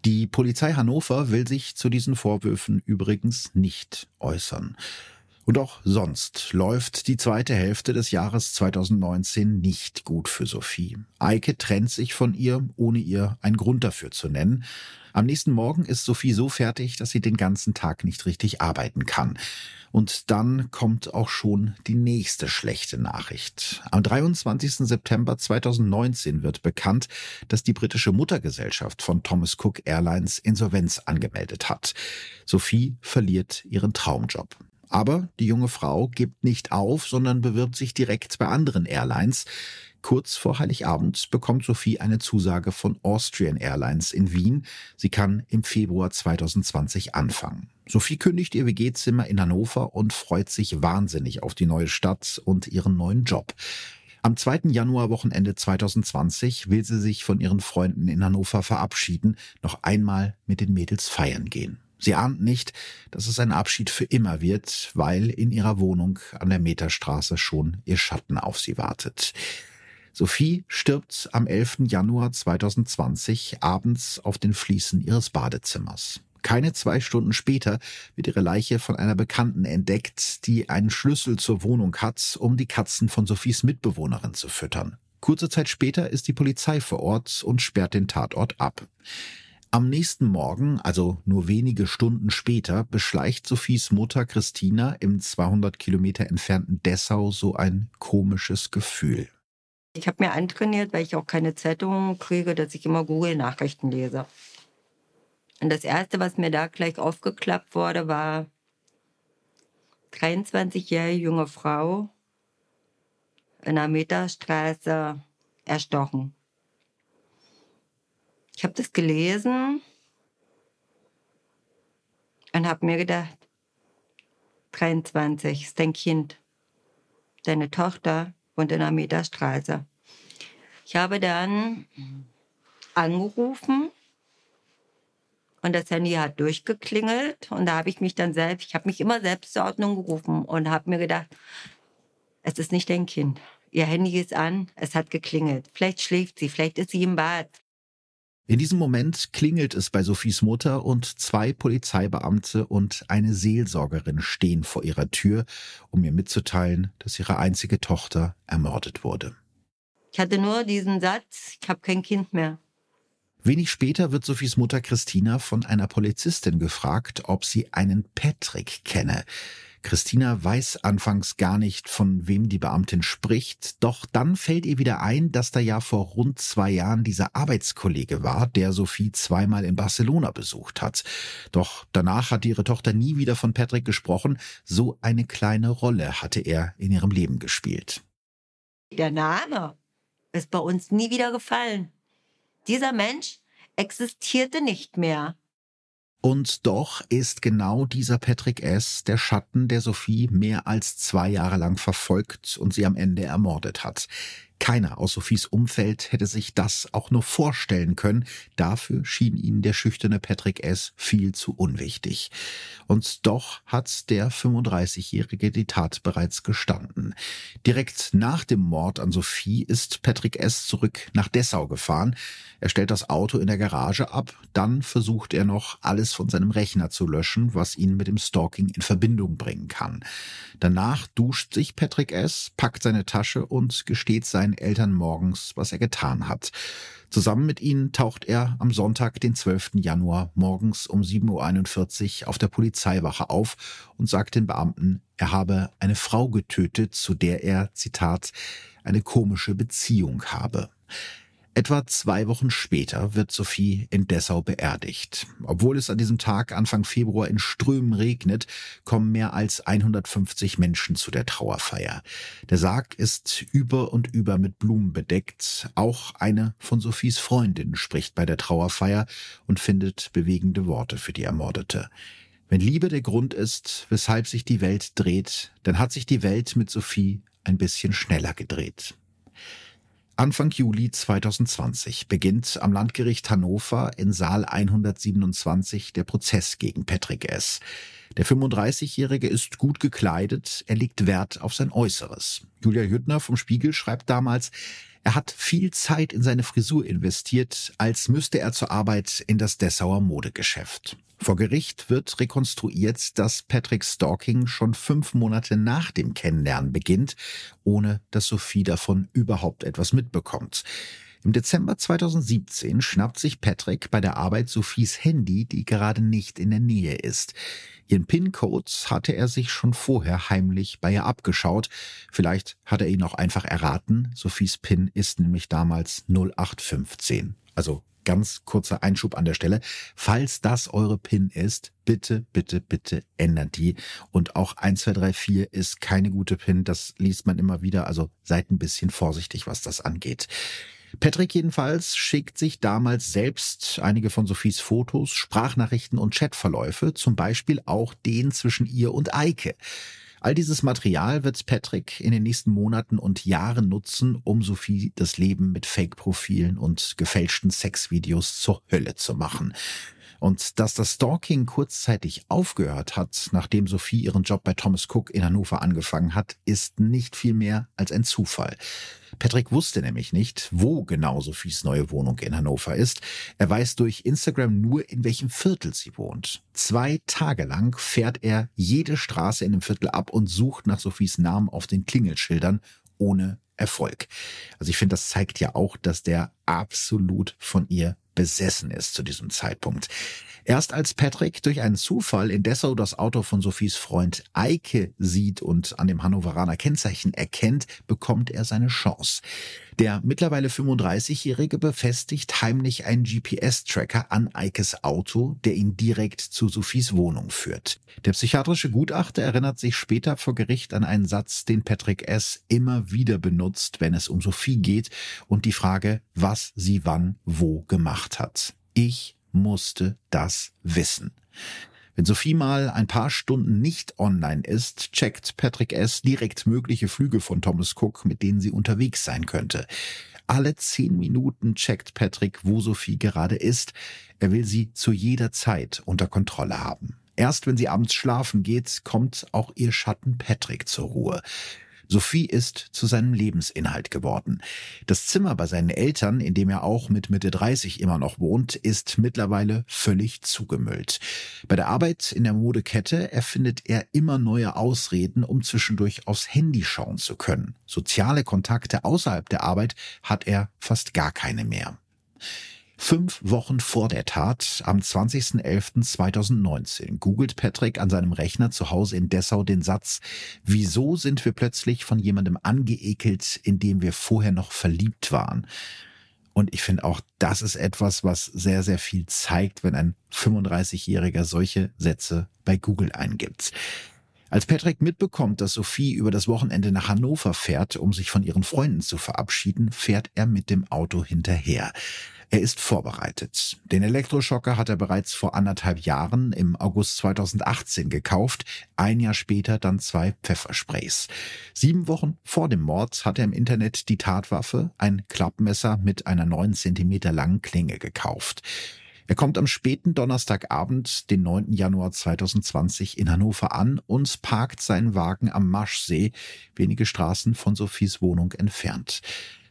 B: Die Polizei Hannover will sich zu diesen Vorwürfen übrigens nicht äußern. Und auch sonst läuft die zweite Hälfte des Jahres 2019 nicht gut für Sophie. Eike trennt sich von ihr, ohne ihr einen Grund dafür zu nennen. Am nächsten Morgen ist Sophie so fertig, dass sie den ganzen Tag nicht richtig arbeiten kann. Und dann kommt auch schon die nächste schlechte Nachricht. Am 23. September 2019 wird bekannt, dass die britische Muttergesellschaft von Thomas Cook Airlines Insolvenz angemeldet hat. Sophie verliert ihren Traumjob. Aber die junge Frau gibt nicht auf, sondern bewirbt sich direkt bei anderen Airlines. Kurz vor Heiligabend bekommt Sophie eine Zusage von Austrian Airlines in Wien. Sie kann im Februar 2020 anfangen. Sophie kündigt ihr WG-Zimmer in Hannover und freut sich wahnsinnig auf die neue Stadt und ihren neuen Job. Am 2. Januar-Wochenende 2020 will sie sich von ihren Freunden in Hannover verabschieden, noch einmal mit den Mädels feiern gehen. Sie ahnt nicht, dass es ein Abschied für immer wird, weil in ihrer Wohnung an der Meterstraße schon ihr Schatten auf sie wartet. Sophie stirbt am 11. Januar 2020 abends auf den Fliesen ihres Badezimmers. Keine zwei Stunden später wird ihre Leiche von einer Bekannten entdeckt, die einen Schlüssel zur Wohnung hat, um die Katzen von Sophies Mitbewohnerin zu füttern. Kurze Zeit später ist die Polizei vor Ort und sperrt den Tatort ab. Am nächsten Morgen, also nur wenige Stunden später, beschleicht Sophies Mutter Christina im 200 Kilometer entfernten Dessau so ein komisches Gefühl.
A: Ich habe mir antrainiert, weil ich auch keine Zeitungen kriege, dass ich immer Google-Nachrichten lese. Und das Erste, was mir da gleich aufgeklappt wurde, war 23-jährige junge Frau in der Meterstraße erstochen. Ich habe das gelesen und habe mir gedacht, 23 ist dein Kind. Deine Tochter wohnt in der Meterstraße. Ich habe dann angerufen und das Handy hat durchgeklingelt und da habe ich mich dann selbst, ich habe mich immer selbst zur Ordnung gerufen und habe mir gedacht, es ist nicht dein Kind. Ihr Handy ist an, es hat geklingelt. Vielleicht schläft sie, vielleicht ist sie im Bad.
B: In diesem Moment klingelt es bei Sophies Mutter und zwei Polizeibeamte und eine Seelsorgerin stehen vor ihrer Tür, um ihr mitzuteilen, dass ihre einzige Tochter ermordet wurde.
A: Ich hatte nur diesen Satz, ich habe kein Kind mehr.
B: Wenig später wird Sophies Mutter Christina von einer Polizistin gefragt, ob sie einen Patrick kenne. Christina weiß anfangs gar nicht, von wem die Beamtin spricht, doch dann fällt ihr wieder ein, dass da ja vor rund zwei Jahren dieser Arbeitskollege war, der Sophie zweimal in Barcelona besucht hat. Doch danach hat ihre Tochter nie wieder von Patrick gesprochen, so eine kleine Rolle hatte er in ihrem Leben gespielt.
A: Der Name ist bei uns nie wieder gefallen. Dieser Mensch existierte nicht mehr.
B: Und doch ist genau dieser Patrick S. der Schatten, der Sophie mehr als zwei Jahre lang verfolgt und sie am Ende ermordet hat. Keiner aus Sophies Umfeld hätte sich das auch nur vorstellen können. Dafür schien ihnen der schüchterne Patrick S. viel zu unwichtig. Und doch hat der 35-Jährige die Tat bereits gestanden. Direkt nach dem Mord an Sophie ist Patrick S. zurück nach Dessau gefahren. Er stellt das Auto in der Garage ab. Dann versucht er noch, alles von seinem Rechner zu löschen, was ihn mit dem Stalking in Verbindung bringen kann. Danach duscht sich Patrick S., packt seine Tasche und gesteht sein seinen Eltern morgens, was er getan hat. Zusammen mit ihnen taucht er am Sonntag, den 12. Januar, morgens um 7.41 Uhr auf der Polizeiwache auf und sagt den Beamten, er habe eine Frau getötet, zu der er, Zitat, eine komische Beziehung habe. Etwa zwei Wochen später wird Sophie in Dessau beerdigt. Obwohl es an diesem Tag Anfang Februar in Strömen regnet, kommen mehr als 150 Menschen zu der Trauerfeier. Der Sarg ist über und über mit Blumen bedeckt. Auch eine von Sophies Freundinnen spricht bei der Trauerfeier und findet bewegende Worte für die Ermordete. Wenn Liebe der Grund ist, weshalb sich die Welt dreht, dann hat sich die Welt mit Sophie ein bisschen schneller gedreht. Anfang Juli 2020 beginnt am Landgericht Hannover in Saal 127 der Prozess gegen Patrick S. Der 35-Jährige ist gut gekleidet, er legt Wert auf sein Äußeres. Julia Hüttner vom Spiegel schreibt damals, er hat viel Zeit in seine Frisur investiert, als müsste er zur Arbeit in das Dessauer Modegeschäft. Vor Gericht wird rekonstruiert, dass Patrick Stalking schon fünf Monate nach dem Kennenlernen beginnt, ohne dass Sophie davon überhaupt etwas mitbekommt. Im Dezember 2017 schnappt sich Patrick bei der Arbeit Sophies Handy, die gerade nicht in der Nähe ist. Ihren PIN-Code hatte er sich schon vorher heimlich bei ihr abgeschaut. Vielleicht hat er ihn auch einfach erraten. Sophies PIN ist nämlich damals 0815. Also ganz kurzer Einschub an der Stelle. Falls das eure PIN ist, bitte, bitte, bitte ändert die. Und auch 1234 ist keine gute PIN. Das liest man immer wieder. Also seid ein bisschen vorsichtig, was das angeht. Patrick jedenfalls schickt sich damals selbst einige von Sophies Fotos, Sprachnachrichten und Chatverläufe, zum Beispiel auch den zwischen ihr und Eike. All dieses Material wird Patrick in den nächsten Monaten und Jahren nutzen, um Sophie das Leben mit Fake-Profilen und gefälschten Sexvideos zur Hölle zu machen. Und dass das Stalking kurzzeitig aufgehört hat, nachdem Sophie ihren Job bei Thomas Cook in Hannover angefangen hat, ist nicht viel mehr als ein Zufall. Patrick wusste nämlich nicht, wo genau Sophies neue Wohnung in Hannover ist. Er weiß durch Instagram nur, in welchem Viertel sie wohnt. Zwei Tage lang fährt er jede Straße in dem Viertel ab und sucht nach Sophies Namen auf den Klingelschildern ohne Erfolg. Also ich finde, das zeigt ja auch, dass der absolut von ihr besessen ist zu diesem Zeitpunkt. Erst als Patrick durch einen Zufall in Dessau das Auto von Sophies Freund Eike sieht und an dem Hannoveraner Kennzeichen erkennt, bekommt er seine Chance. Der mittlerweile 35-Jährige befestigt heimlich einen GPS-Tracker an Eikes Auto, der ihn direkt zu Sophies Wohnung führt. Der psychiatrische Gutachter erinnert sich später vor Gericht an einen Satz, den Patrick S. immer wieder benutzt, wenn es um Sophie geht und die Frage, was sie wann wo gemacht hat. Ich musste das wissen. Wenn Sophie mal ein paar Stunden nicht online ist, checkt Patrick S. direkt mögliche Flüge von Thomas Cook, mit denen sie unterwegs sein könnte. Alle zehn Minuten checkt Patrick, wo Sophie gerade ist. Er will sie zu jeder Zeit unter Kontrolle haben. Erst wenn sie abends schlafen geht, kommt auch ihr Schatten Patrick zur Ruhe. Sophie ist zu seinem Lebensinhalt geworden. Das Zimmer bei seinen Eltern, in dem er auch mit Mitte 30 immer noch wohnt, ist mittlerweile völlig zugemüllt. Bei der Arbeit in der Modekette erfindet er immer neue Ausreden, um zwischendurch aufs Handy schauen zu können. Soziale Kontakte außerhalb der Arbeit hat er fast gar keine mehr. Fünf Wochen vor der Tat, am 20.11.2019, googelt Patrick an seinem Rechner zu Hause in Dessau den Satz, wieso sind wir plötzlich von jemandem angeekelt, in dem wir vorher noch verliebt waren? Und ich finde auch, das ist etwas, was sehr, sehr viel zeigt, wenn ein 35-Jähriger solche Sätze bei Google eingibt. Als Patrick mitbekommt, dass Sophie über das Wochenende nach Hannover fährt, um sich von ihren Freunden zu verabschieden, fährt er mit dem Auto hinterher. Er ist vorbereitet. Den Elektroschocker hat er bereits vor anderthalb Jahren im August 2018 gekauft, ein Jahr später dann zwei Pfeffersprays. Sieben Wochen vor dem Mord hat er im Internet die Tatwaffe, ein Klappmesser mit einer neun Zentimeter langen Klinge gekauft. Er kommt am späten Donnerstagabend, den 9. Januar 2020 in Hannover an und parkt seinen Wagen am Maschsee, wenige Straßen von Sophies Wohnung entfernt.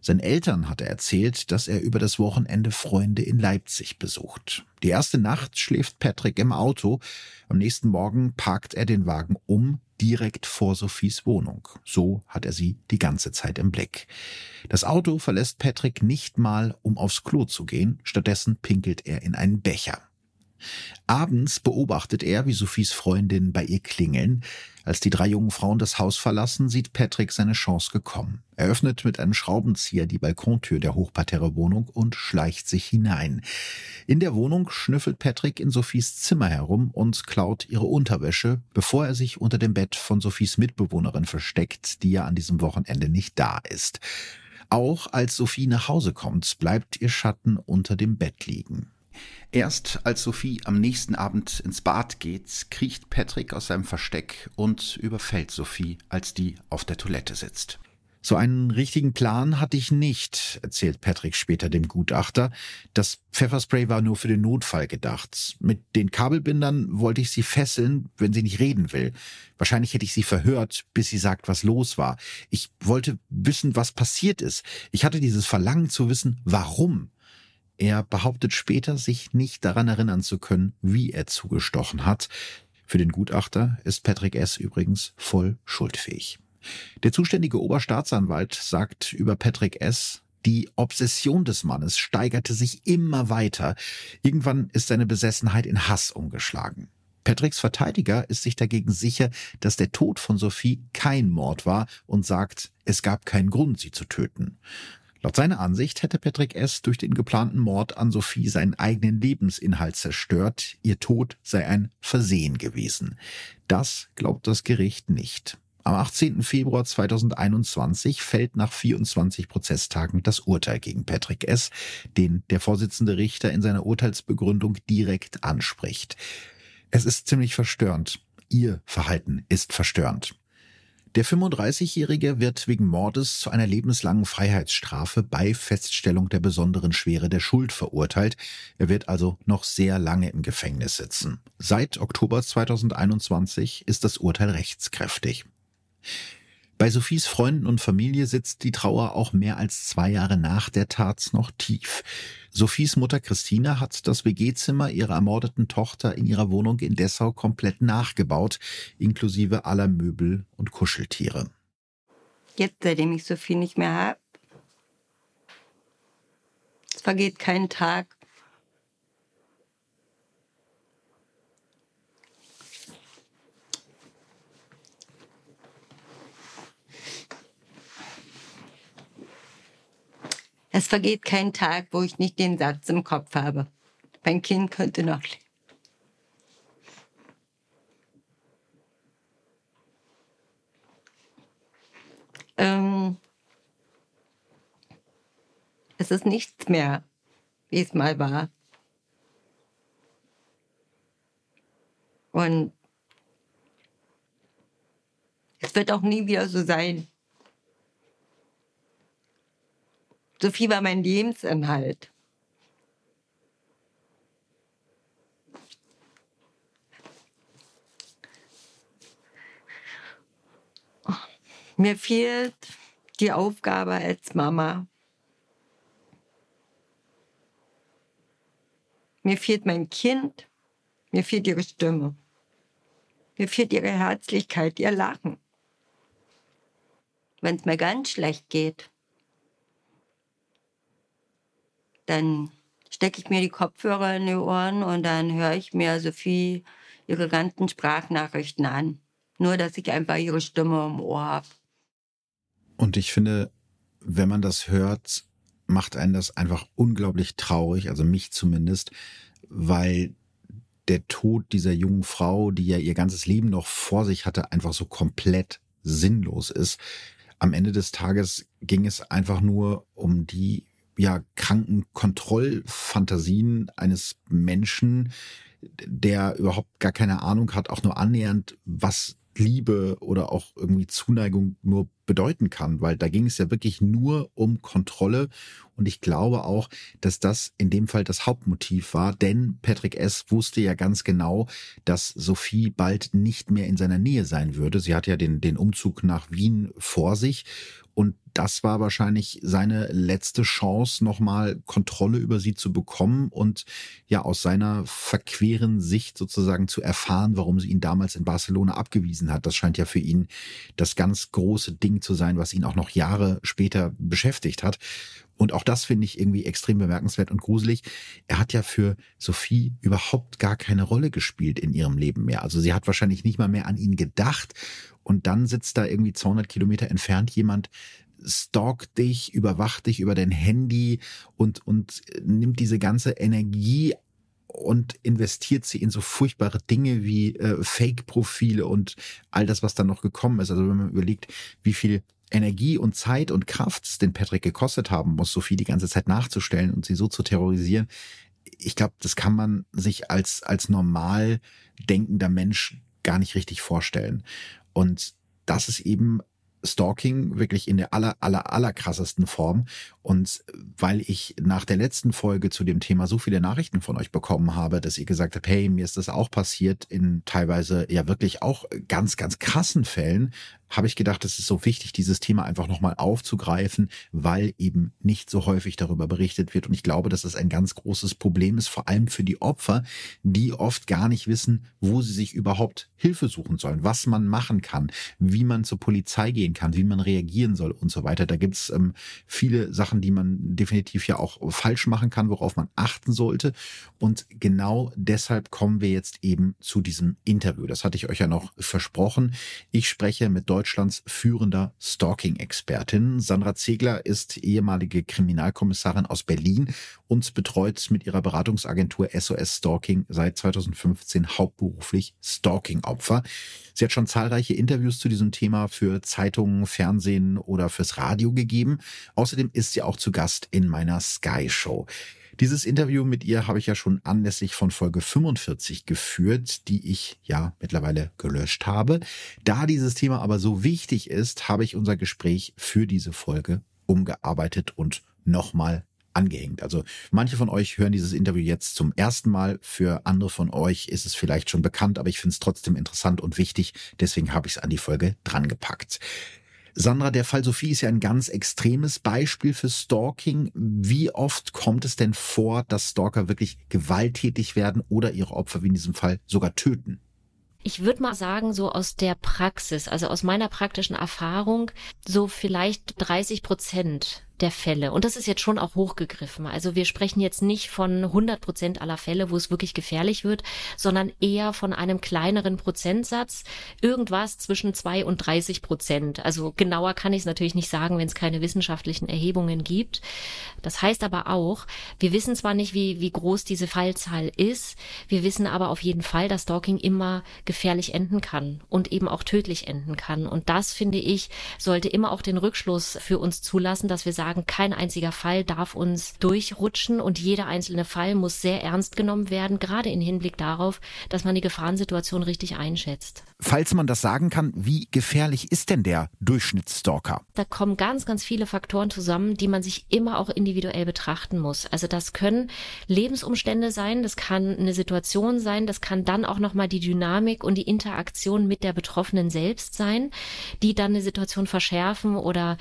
B: Seinen Eltern hat er erzählt, dass er über das Wochenende Freunde in Leipzig besucht. Die erste Nacht schläft Patrick im Auto. Am nächsten Morgen parkt er den Wagen um, direkt vor Sophies Wohnung. So hat er sie die ganze Zeit im Blick. Das Auto verlässt Patrick nicht mal, um aufs Klo zu gehen. Stattdessen pinkelt er in einen Becher. Abends beobachtet er, wie Sophies Freundin bei ihr klingeln. Als die drei jungen Frauen das Haus verlassen, sieht Patrick seine Chance gekommen. Er öffnet mit einem Schraubenzieher die Balkontür der Hochparterre-Wohnung und schleicht sich hinein. In der Wohnung schnüffelt Patrick in Sophies Zimmer herum und klaut ihre Unterwäsche, bevor er sich unter dem Bett von Sophies Mitbewohnerin versteckt, die ja an diesem Wochenende nicht da ist. Auch als Sophie nach Hause kommt, bleibt ihr Schatten unter dem Bett liegen. Erst als Sophie am nächsten Abend ins Bad geht, kriecht Patrick aus seinem Versteck und überfällt Sophie, als die auf der Toilette sitzt. So einen richtigen Plan hatte ich nicht, erzählt Patrick später dem Gutachter. Das Pfefferspray war nur für den Notfall gedacht. Mit den Kabelbindern wollte ich sie fesseln, wenn sie nicht reden will. Wahrscheinlich hätte ich sie verhört, bis sie sagt, was los war. Ich wollte wissen, was passiert ist. Ich hatte dieses Verlangen zu wissen, warum. Er behauptet später, sich nicht daran erinnern zu können, wie er zugestochen hat. Für den Gutachter ist Patrick S. übrigens voll schuldfähig. Der zuständige Oberstaatsanwalt sagt über Patrick S., die Obsession des Mannes steigerte sich immer weiter. Irgendwann ist seine Besessenheit in Hass umgeschlagen. Patricks Verteidiger ist sich dagegen sicher, dass der Tod von Sophie kein Mord war und sagt, es gab keinen Grund, sie zu töten. Laut seiner Ansicht hätte Patrick S. durch den geplanten Mord an Sophie seinen eigenen Lebensinhalt zerstört. Ihr Tod sei ein Versehen gewesen. Das glaubt das Gericht nicht. Am 18. Februar 2021 fällt nach 24 Prozesstagen das Urteil gegen Patrick S., den der Vorsitzende Richter in seiner Urteilsbegründung direkt anspricht. Es ist ziemlich verstörend. Ihr Verhalten ist verstörend. Der 35-Jährige wird wegen Mordes zu einer lebenslangen Freiheitsstrafe bei Feststellung der besonderen Schwere der Schuld verurteilt. Er wird also noch sehr lange im Gefängnis sitzen. Seit Oktober 2021 ist das Urteil rechtskräftig. Bei Sophies Freunden und Familie sitzt die Trauer auch mehr als zwei Jahre nach der Tat noch tief. Sophies Mutter Christina hat das WG-Zimmer ihrer ermordeten Tochter in ihrer Wohnung in Dessau komplett nachgebaut, inklusive aller Möbel und Kuscheltiere.
A: Jetzt, seitdem ich Sophie nicht mehr habe, es vergeht kein Tag, Es vergeht kein Tag, wo ich nicht den Satz im Kopf habe. Mein Kind könnte noch leben. Ähm, es ist nichts mehr, wie es mal war. Und es wird auch nie wieder so sein. Sophie war mein Lebensinhalt. Mir fehlt die Aufgabe als Mama. Mir fehlt mein Kind. Mir fehlt ihre Stimme. Mir fehlt ihre Herzlichkeit, ihr Lachen. Wenn es mir ganz schlecht geht, dann stecke ich mir die Kopfhörer in die Ohren und dann höre ich mir Sophie ihre ganzen Sprachnachrichten an. Nur, dass ich einfach ihre Stimme im Ohr habe.
B: Und ich finde, wenn man das hört, macht einen das einfach unglaublich traurig, also mich zumindest, weil der Tod dieser jungen Frau, die ja ihr ganzes Leben noch vor sich hatte, einfach so komplett sinnlos ist. Am Ende des Tages ging es einfach nur um die ja kranken Kontrollfantasien eines Menschen, der überhaupt gar keine Ahnung hat, auch nur annähernd, was Liebe oder auch irgendwie Zuneigung nur bedeuten kann, weil da ging es ja wirklich nur um Kontrolle und ich glaube auch, dass das in dem Fall das Hauptmotiv war, denn Patrick S. wusste ja ganz genau, dass Sophie bald nicht mehr in seiner Nähe sein würde. Sie hat ja den, den Umzug nach Wien vor sich und das war wahrscheinlich seine letzte Chance, nochmal Kontrolle über sie zu bekommen und ja aus seiner verqueren Sicht sozusagen zu erfahren, warum sie ihn damals in Barcelona abgewiesen hat. Das scheint ja für ihn das ganz große Ding zu sein, was ihn auch noch Jahre später beschäftigt hat. Und auch das finde ich irgendwie extrem bemerkenswert und gruselig. Er hat ja für Sophie überhaupt gar keine Rolle gespielt in ihrem Leben mehr. Also sie hat wahrscheinlich nicht mal mehr an ihn gedacht. Und dann sitzt da irgendwie 200 Kilometer entfernt jemand, stalkt dich, überwacht dich über dein Handy und, und nimmt diese ganze Energie und investiert sie in so furchtbare Dinge wie äh, Fake-Profile und all das, was dann noch gekommen ist. Also wenn man überlegt, wie viel Energie und Zeit und Kraft es den Patrick gekostet haben muss, Sophie die ganze Zeit nachzustellen und sie so zu terrorisieren. Ich glaube, das kann man sich als, als normal denkender Mensch gar nicht richtig vorstellen. Und das ist eben Stalking wirklich in der aller, aller, aller krassesten Form. Und weil ich nach der letzten Folge zu dem Thema so viele Nachrichten von euch bekommen habe, dass ihr gesagt habt, hey, mir ist das auch passiert in teilweise ja wirklich auch ganz, ganz krassen Fällen, habe ich gedacht, es ist so wichtig, dieses Thema einfach nochmal aufzugreifen, weil eben nicht so häufig darüber berichtet wird. Und ich glaube, dass es ein ganz großes Problem ist, vor allem für die Opfer, die oft gar nicht wissen, wo sie sich überhaupt Hilfe suchen sollen, was man machen kann, wie man zur Polizei gehen kann, wie man reagieren soll und so weiter. Da gibt es ähm, viele Sachen, die man definitiv ja auch falsch machen kann, worauf man achten sollte. Und genau deshalb kommen wir jetzt eben zu diesem Interview. Das hatte ich euch ja noch versprochen. Ich spreche mit Deutsch Deutschlands führender Stalking-Expertin. Sandra Zegler ist ehemalige Kriminalkommissarin aus Berlin und betreut mit ihrer Beratungsagentur SOS Stalking seit 2015 hauptberuflich Stalking-Opfer. Sie hat schon zahlreiche Interviews zu diesem Thema für Zeitungen, Fernsehen oder fürs Radio gegeben. Außerdem ist sie auch zu Gast in meiner Sky Show. Dieses Interview mit ihr habe ich ja schon anlässlich von Folge 45 geführt, die ich ja mittlerweile gelöscht habe. Da dieses Thema aber so wichtig ist, habe ich unser Gespräch für diese Folge umgearbeitet und nochmal angehängt. Also manche von euch hören dieses Interview jetzt zum ersten Mal, für andere von euch ist es vielleicht schon bekannt, aber ich finde es trotzdem interessant und wichtig, deswegen habe ich es an die Folge drangepackt. Sandra, der Fall Sophie ist ja ein ganz extremes Beispiel für Stalking. Wie oft kommt es denn vor, dass Stalker wirklich gewalttätig werden oder ihre Opfer wie in diesem Fall sogar töten?
E: Ich würde mal sagen, so aus der Praxis, also aus meiner praktischen Erfahrung, so vielleicht 30 Prozent der Fälle, und das ist jetzt schon auch hochgegriffen, also wir sprechen jetzt nicht von 100 Prozent aller Fälle, wo es wirklich gefährlich wird, sondern eher von einem kleineren Prozentsatz, irgendwas zwischen zwei und 30 Prozent. Also genauer kann ich es natürlich nicht sagen, wenn es keine wissenschaftlichen Erhebungen gibt. Das heißt aber auch, wir wissen zwar nicht, wie, wie groß diese Fallzahl ist, wir wissen aber auf jeden Fall, dass Stalking immer gefährlich enden kann und eben auch tödlich enden kann. Und das, finde ich, sollte immer auch den Rückschluss für uns zulassen, dass wir sagen, kein einziger Fall darf uns durchrutschen und jeder einzelne Fall muss sehr ernst genommen werden, gerade im Hinblick darauf, dass man die Gefahrensituation richtig einschätzt.
B: Falls man das sagen kann, wie gefährlich ist denn der Durchschnittsstalker?
E: Da kommen ganz, ganz viele Faktoren zusammen, die man sich immer auch individuell betrachten muss. Also das können Lebensumstände sein, das kann eine Situation sein, das kann dann auch nochmal die Dynamik und die Interaktion mit der Betroffenen selbst sein, die dann eine Situation verschärfen oder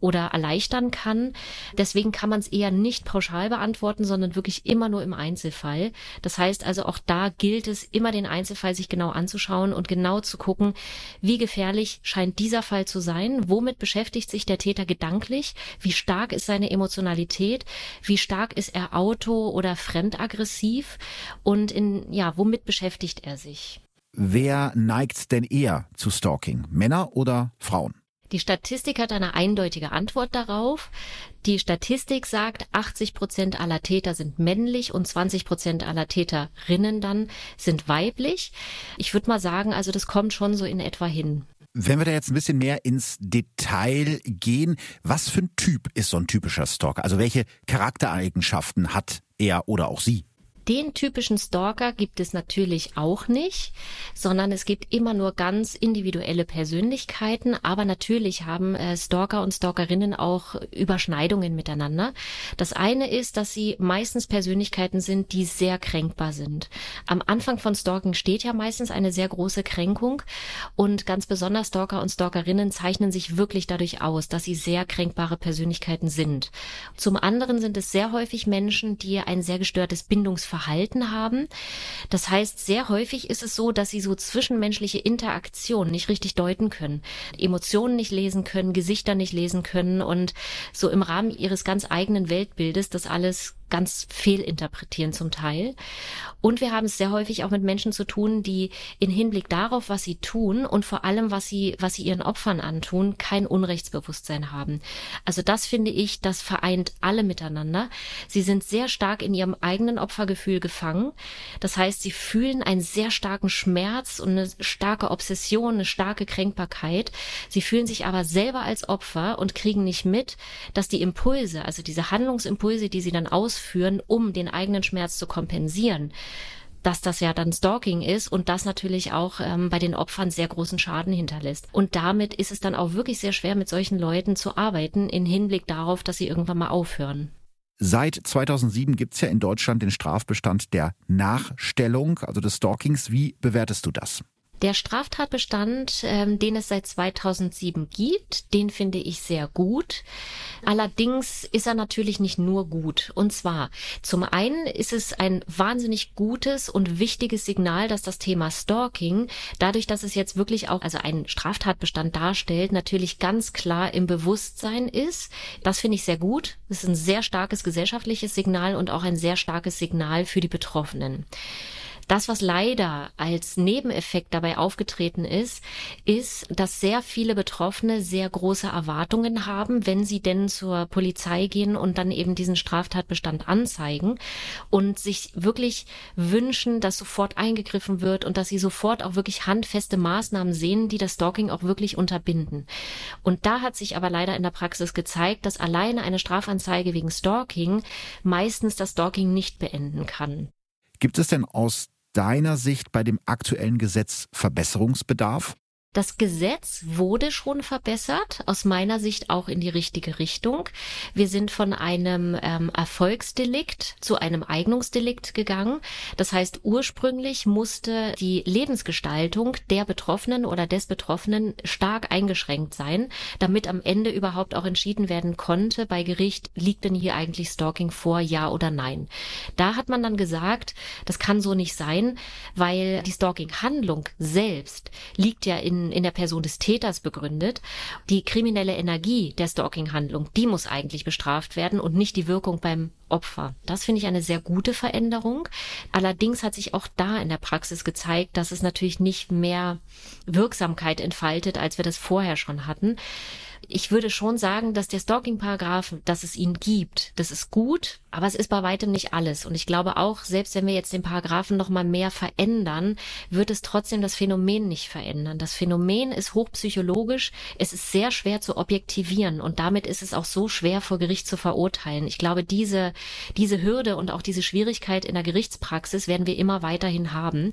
E: oder erleichtern kann. Deswegen kann man es eher nicht pauschal beantworten, sondern wirklich immer nur im Einzelfall. Das heißt also auch da gilt es immer den Einzelfall sich genau anzuschauen und genau zu gucken, wie gefährlich scheint dieser Fall zu sein, womit beschäftigt sich der Täter gedanklich, wie stark ist seine Emotionalität, wie stark ist er auto- oder fremdaggressiv und in, ja, womit beschäftigt er sich?
B: Wer neigt denn eher zu Stalking? Männer oder Frauen?
E: Die Statistik hat eine eindeutige Antwort darauf. Die Statistik sagt, 80 Prozent aller Täter sind männlich und 20 Prozent aller Täterinnen dann sind weiblich. Ich würde mal sagen, also das kommt schon so in etwa hin.
B: Wenn wir da jetzt ein bisschen mehr ins Detail gehen, was für ein Typ ist so ein typischer Stalker? Also welche Charaktereigenschaften hat er oder auch sie?
E: Den typischen Stalker gibt es natürlich auch nicht, sondern es gibt immer nur ganz individuelle Persönlichkeiten. Aber natürlich haben äh, Stalker und Stalkerinnen auch Überschneidungen miteinander. Das eine ist, dass sie meistens Persönlichkeiten sind, die sehr kränkbar sind. Am Anfang von Stalking steht ja meistens eine sehr große Kränkung und ganz besonders Stalker und Stalkerinnen zeichnen sich wirklich dadurch aus, dass sie sehr kränkbare Persönlichkeiten sind. Zum anderen sind es sehr häufig Menschen, die ein sehr gestörtes Bindungsverhalten Verhalten haben. Das heißt, sehr häufig ist es so, dass sie so zwischenmenschliche Interaktion nicht richtig deuten können, Emotionen nicht lesen können, Gesichter nicht lesen können und so im Rahmen ihres ganz eigenen Weltbildes das alles ganz fehlinterpretieren zum Teil. Und wir haben es sehr häufig auch mit Menschen zu tun, die in Hinblick darauf, was sie tun und vor allem, was sie, was sie ihren Opfern antun, kein Unrechtsbewusstsein haben. Also das finde ich, das vereint alle miteinander. Sie sind sehr stark in ihrem eigenen Opfergefühl gefangen. Das heißt, sie fühlen einen sehr starken Schmerz und eine starke Obsession, eine starke Kränkbarkeit. Sie fühlen sich aber selber als Opfer und kriegen nicht mit, dass die Impulse, also diese Handlungsimpulse, die sie dann ausführen, ausführen, um den eigenen Schmerz zu kompensieren dass das ja dann Stalking ist und das natürlich auch ähm, bei den Opfern sehr großen Schaden hinterlässt. Und damit ist es dann auch wirklich sehr schwer, mit solchen Leuten zu arbeiten, in Hinblick darauf, dass sie irgendwann mal aufhören.
B: Seit 2007 gibt's ja in Deutschland den Strafbestand der Nachstellung, also des Stalkings. Wie bewertest du das?
E: Der Straftatbestand, ähm, den es seit 2007 gibt, den finde ich sehr gut. Allerdings ist er natürlich nicht nur gut. Und zwar, zum einen ist es ein wahnsinnig gutes und wichtiges Signal, dass das Thema Stalking, dadurch, dass es jetzt wirklich auch, also einen Straftatbestand darstellt, natürlich ganz klar im Bewusstsein ist. Das finde ich sehr gut. Das ist ein sehr starkes gesellschaftliches Signal und auch ein sehr starkes Signal für die Betroffenen. Das, was leider als Nebeneffekt dabei aufgetreten ist, ist, dass sehr viele Betroffene sehr große Erwartungen haben, wenn sie denn zur Polizei gehen und dann eben diesen Straftatbestand anzeigen und sich wirklich wünschen, dass sofort eingegriffen wird und dass sie sofort auch wirklich handfeste Maßnahmen sehen, die das Stalking auch wirklich unterbinden. Und da hat sich aber leider in der Praxis gezeigt, dass alleine eine Strafanzeige wegen Stalking meistens das Stalking nicht beenden kann.
B: Gibt es denn aus deiner Sicht bei dem aktuellen Gesetz Verbesserungsbedarf?
E: Das Gesetz wurde schon verbessert, aus meiner Sicht auch in die richtige Richtung. Wir sind von einem ähm, Erfolgsdelikt zu einem Eignungsdelikt gegangen. Das heißt, ursprünglich musste die Lebensgestaltung der Betroffenen oder des Betroffenen stark eingeschränkt sein, damit am Ende überhaupt auch entschieden werden konnte bei Gericht, liegt denn hier eigentlich Stalking vor, ja oder nein. Da hat man dann gesagt, das kann so nicht sein, weil die Stalking-Handlung selbst liegt ja in in, der Person des Täters begründet. Die kriminelle Energie der Stalking-Handlung, die muss eigentlich bestraft werden und nicht die Wirkung beim Opfer. Das finde ich eine sehr gute Veränderung. Allerdings hat sich auch da in der Praxis gezeigt, dass es natürlich nicht mehr Wirksamkeit entfaltet, als wir das vorher schon hatten ich würde schon sagen, dass der Stalking-Paragraph, dass es ihn gibt, das ist gut, aber es ist bei weitem nicht alles. Und ich glaube auch, selbst wenn wir jetzt den Paragraphen noch mal mehr verändern, wird es trotzdem das Phänomen nicht verändern. Das Phänomen ist hochpsychologisch. Es ist sehr schwer zu objektivieren und damit ist es auch so schwer vor Gericht zu verurteilen. Ich glaube, diese, diese Hürde und auch diese Schwierigkeit in der Gerichtspraxis werden wir immer weiterhin haben,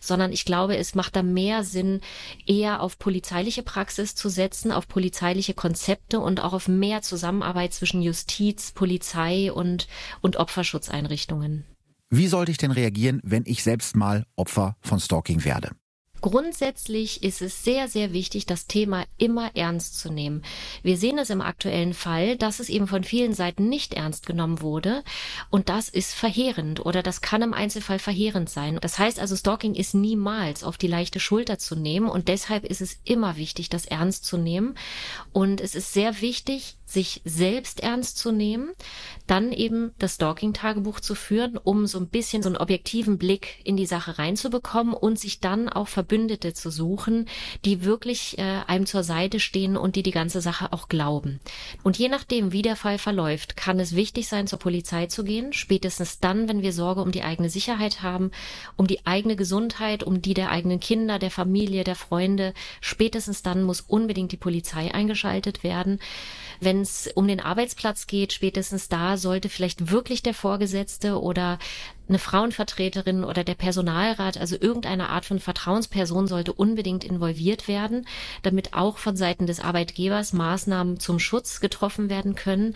E: sondern ich glaube, es macht da mehr Sinn, eher auf polizeiliche Praxis zu setzen, auf polizeiliche Konzepte und auch auf mehr Zusammenarbeit zwischen Justiz, Polizei und, und Opferschutzeinrichtungen.
B: Wie sollte ich denn reagieren, wenn ich selbst mal Opfer von Stalking werde?
E: Grundsätzlich ist es sehr, sehr wichtig, das Thema immer ernst zu nehmen. Wir sehen es im aktuellen Fall, dass es eben von vielen Seiten nicht ernst genommen wurde. Und das ist verheerend oder das kann im Einzelfall verheerend sein. Das heißt also, Stalking ist niemals auf die leichte Schulter zu nehmen. Und deshalb ist es immer wichtig, das ernst zu nehmen. Und es ist sehr wichtig, sich selbst ernst zu nehmen, dann eben das Stalking-Tagebuch zu führen, um so ein bisschen so einen objektiven Blick in die Sache reinzubekommen und sich dann auch Verbündete zu suchen, die wirklich äh, einem zur Seite stehen und die die ganze Sache auch glauben. Und je nachdem, wie der Fall verläuft, kann es wichtig sein, zur Polizei zu gehen, spätestens dann, wenn wir Sorge um die eigene Sicherheit haben, um die eigene Gesundheit, um die der eigenen Kinder, der Familie, der Freunde. Spätestens dann muss unbedingt die Polizei eingeschaltet werden. Wenn es um den Arbeitsplatz geht, spätestens da sollte vielleicht wirklich der Vorgesetzte oder eine Frauenvertreterin oder der Personalrat, also irgendeine Art von Vertrauensperson sollte unbedingt involviert werden, damit auch von Seiten des Arbeitgebers Maßnahmen zum Schutz getroffen werden können.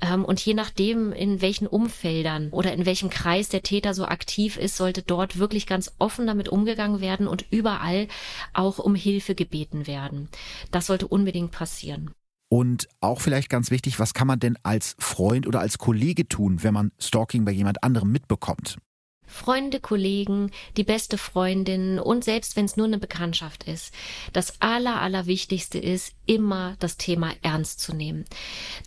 E: Ähm, und je nachdem, in welchen Umfeldern oder in welchem Kreis der Täter so aktiv ist, sollte dort wirklich ganz offen damit umgegangen werden und überall auch um Hilfe gebeten werden. Das sollte unbedingt passieren.
B: Und auch vielleicht ganz wichtig, was kann man denn als Freund oder als Kollege tun, wenn man Stalking bei jemand anderem mitbekommt?
E: Freunde, Kollegen, die beste Freundin und selbst wenn es nur eine Bekanntschaft ist. Das Aller, Allerwichtigste ist, immer das Thema ernst zu nehmen.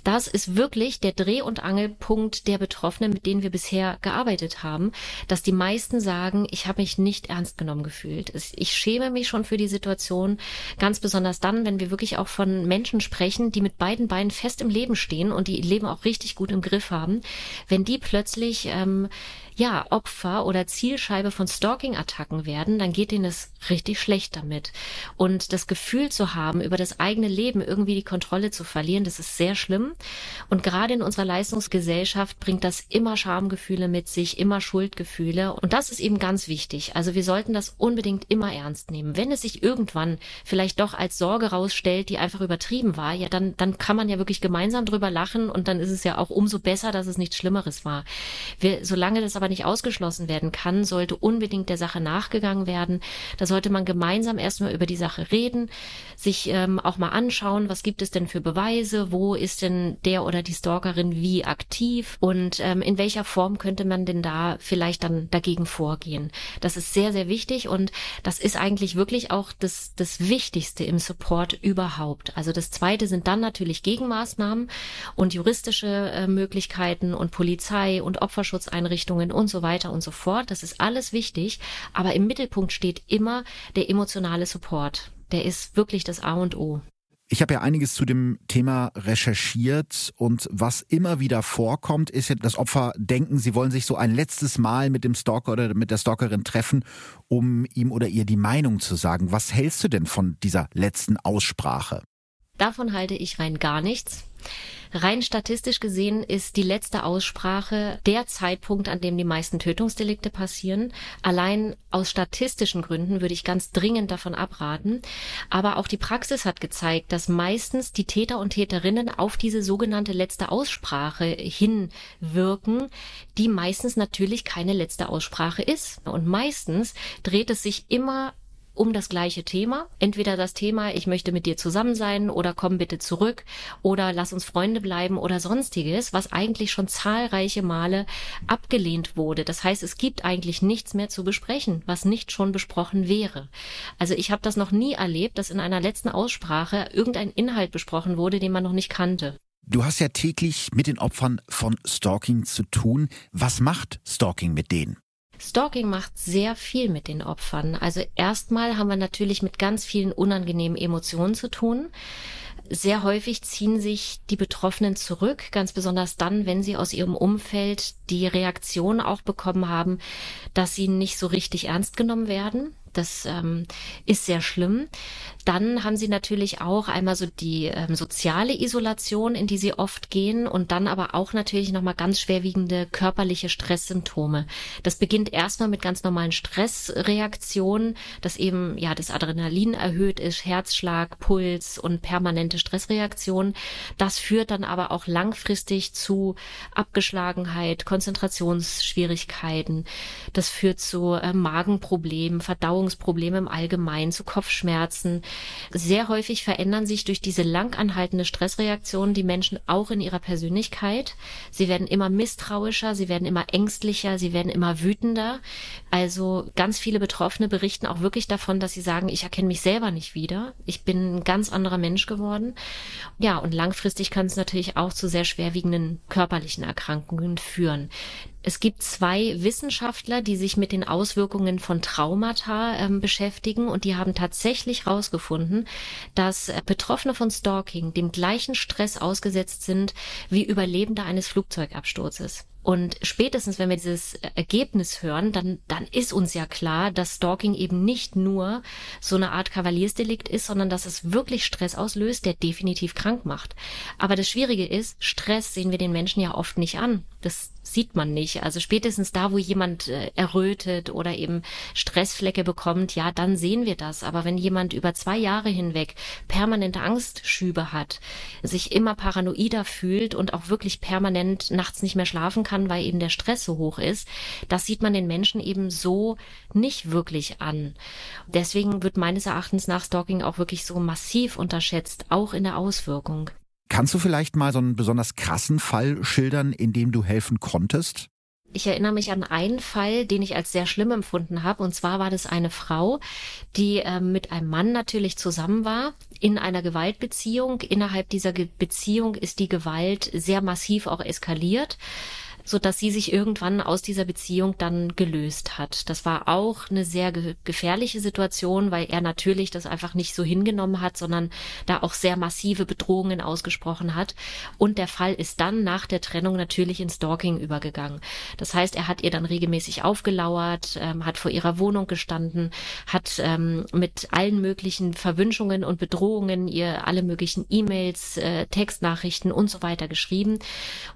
E: Das ist wirklich der Dreh- und Angelpunkt der Betroffenen, mit denen wir bisher gearbeitet haben, dass die meisten sagen, ich habe mich nicht ernst genommen gefühlt. Ich schäme mich schon für die Situation, ganz besonders dann, wenn wir wirklich auch von Menschen sprechen, die mit beiden Beinen fest im Leben stehen und die ihr Leben auch richtig gut im Griff haben, wenn die plötzlich ähm, ja, Opfer oder Zielscheibe von Stalking-Attacken werden, dann geht ihnen es richtig schlecht damit. Und das Gefühl zu haben, über das eigene Leben irgendwie die Kontrolle zu verlieren, das ist sehr schlimm. Und gerade in unserer Leistungsgesellschaft bringt das immer Schamgefühle mit sich, immer Schuldgefühle. Und das ist eben ganz wichtig. Also wir sollten das unbedingt immer ernst nehmen. Wenn es sich irgendwann vielleicht doch als Sorge rausstellt, die einfach übertrieben war, ja, dann, dann kann man ja wirklich gemeinsam drüber lachen und dann ist es ja auch umso besser, dass es nichts Schlimmeres war. Wir, solange das aber nicht ausgeschlossen werden kann, sollte unbedingt der Sache nachgegangen werden. Da sollte man gemeinsam erstmal über die Sache reden, sich ähm, auch mal anschauen, was gibt es denn für Beweise, wo ist denn der oder die Stalkerin wie aktiv und ähm, in welcher Form könnte man denn da vielleicht dann dagegen vorgehen. Das ist sehr, sehr wichtig und das ist eigentlich wirklich auch das, das Wichtigste im Support überhaupt. Also das Zweite sind dann natürlich Gegenmaßnahmen und juristische äh, Möglichkeiten und Polizei und Opferschutzeinrichtungen und so weiter und so fort. Das ist alles wichtig. Aber im Mittelpunkt steht immer der emotionale Support. Der ist wirklich das A und O.
B: Ich habe ja einiges zu dem Thema recherchiert und was immer wieder vorkommt, ist ja, dass Opfer denken, sie wollen sich so ein letztes Mal mit dem Stalker oder mit der Stalkerin treffen, um ihm oder ihr die Meinung zu sagen. Was hältst du denn von dieser letzten Aussprache?
E: Davon halte ich rein gar nichts. Rein statistisch gesehen ist die letzte Aussprache der Zeitpunkt, an dem die meisten Tötungsdelikte passieren. Allein aus statistischen Gründen würde ich ganz dringend davon abraten. Aber auch die Praxis hat gezeigt, dass meistens die Täter und Täterinnen auf diese sogenannte letzte Aussprache hinwirken, die meistens natürlich keine letzte Aussprache ist. Und meistens dreht es sich immer um das gleiche Thema. Entweder das Thema, ich möchte mit dir zusammen sein oder komm bitte zurück oder lass uns Freunde bleiben oder sonstiges, was eigentlich schon zahlreiche Male abgelehnt wurde. Das heißt, es gibt eigentlich nichts mehr zu besprechen, was nicht schon besprochen wäre. Also ich habe das noch nie erlebt, dass in einer letzten Aussprache irgendein Inhalt besprochen wurde, den man noch nicht kannte.
B: Du hast ja täglich mit den Opfern von Stalking zu tun. Was macht Stalking mit denen?
E: Stalking macht sehr viel mit den Opfern. Also erstmal haben wir natürlich mit ganz vielen unangenehmen Emotionen zu tun. Sehr häufig ziehen sich die Betroffenen zurück, ganz besonders dann, wenn sie aus ihrem Umfeld die Reaktion auch bekommen haben, dass sie nicht so richtig ernst genommen werden, das ähm, ist sehr schlimm. Dann haben sie natürlich auch einmal so die ähm, soziale Isolation, in die sie oft gehen und dann aber auch natürlich nochmal ganz schwerwiegende körperliche Stresssymptome. Das beginnt erstmal mit ganz normalen Stressreaktionen, dass eben ja das Adrenalin erhöht ist, Herzschlag, Puls und permanente Stressreaktionen. Das führt dann aber auch langfristig zu Abgeschlagenheit, Konzentrationsschwierigkeiten. Das führt zu äh, Magenproblemen, Verdauung Verdauungsprobleme im Allgemeinen, zu Kopfschmerzen. Sehr häufig verändern sich durch diese lang anhaltende Stressreaktion die Menschen auch in ihrer Persönlichkeit. Sie werden immer misstrauischer, sie werden immer ängstlicher, sie werden immer wütender. Also ganz viele Betroffene berichten auch wirklich davon, dass sie sagen, ich erkenne mich selber nicht wieder. Ich bin ein ganz anderer Mensch geworden. Ja, und langfristig kann es natürlich auch zu sehr schwerwiegenden körperlichen Erkrankungen führen. Es gibt zwei Wissenschaftler, die sich mit den Auswirkungen von Traumata ähm, beschäftigen und die haben tatsächlich herausgefunden, dass äh, Betroffene von Stalking dem gleichen Stress ausgesetzt sind wie Überlebende eines Flugzeugabsturzes. Und spätestens, wenn wir dieses Ergebnis hören, dann, dann ist uns ja klar, dass Stalking eben nicht nur so eine Art Kavaliersdelikt ist, sondern dass es wirklich Stress auslöst, der definitiv krank macht. Aber das Schwierige ist, Stress sehen wir den Menschen ja oft nicht an. Das sieht man nicht. Also spätestens da, wo jemand äh, errötet oder eben Stressflecke bekommt, ja, dann sehen wir das. Aber wenn jemand über zwei Jahre hinweg permanente Angstschübe hat, sich immer paranoider fühlt und auch wirklich permanent nachts nicht mehr schlafen kann, kann, weil eben der Stress so hoch ist, das sieht man den Menschen eben so nicht wirklich an. Deswegen wird meines Erachtens nach Stalking auch wirklich so massiv unterschätzt, auch in der Auswirkung.
B: Kannst du vielleicht mal so einen besonders krassen Fall schildern, in dem du helfen konntest?
E: Ich erinnere mich an einen Fall, den ich als sehr schlimm empfunden habe. Und zwar war das eine Frau, die äh, mit einem Mann natürlich zusammen war in einer Gewaltbeziehung. Innerhalb dieser Ge Beziehung ist die Gewalt sehr massiv auch eskaliert so dass sie sich irgendwann aus dieser Beziehung dann gelöst hat. Das war auch eine sehr ge gefährliche Situation, weil er natürlich das einfach nicht so hingenommen hat, sondern da auch sehr massive Bedrohungen ausgesprochen hat. Und der Fall ist dann nach der Trennung natürlich in Stalking übergegangen. Das heißt, er hat ihr dann regelmäßig aufgelauert, ähm, hat vor ihrer Wohnung gestanden, hat ähm, mit allen möglichen Verwünschungen und Bedrohungen ihr alle möglichen E-Mails, äh, Textnachrichten und so weiter geschrieben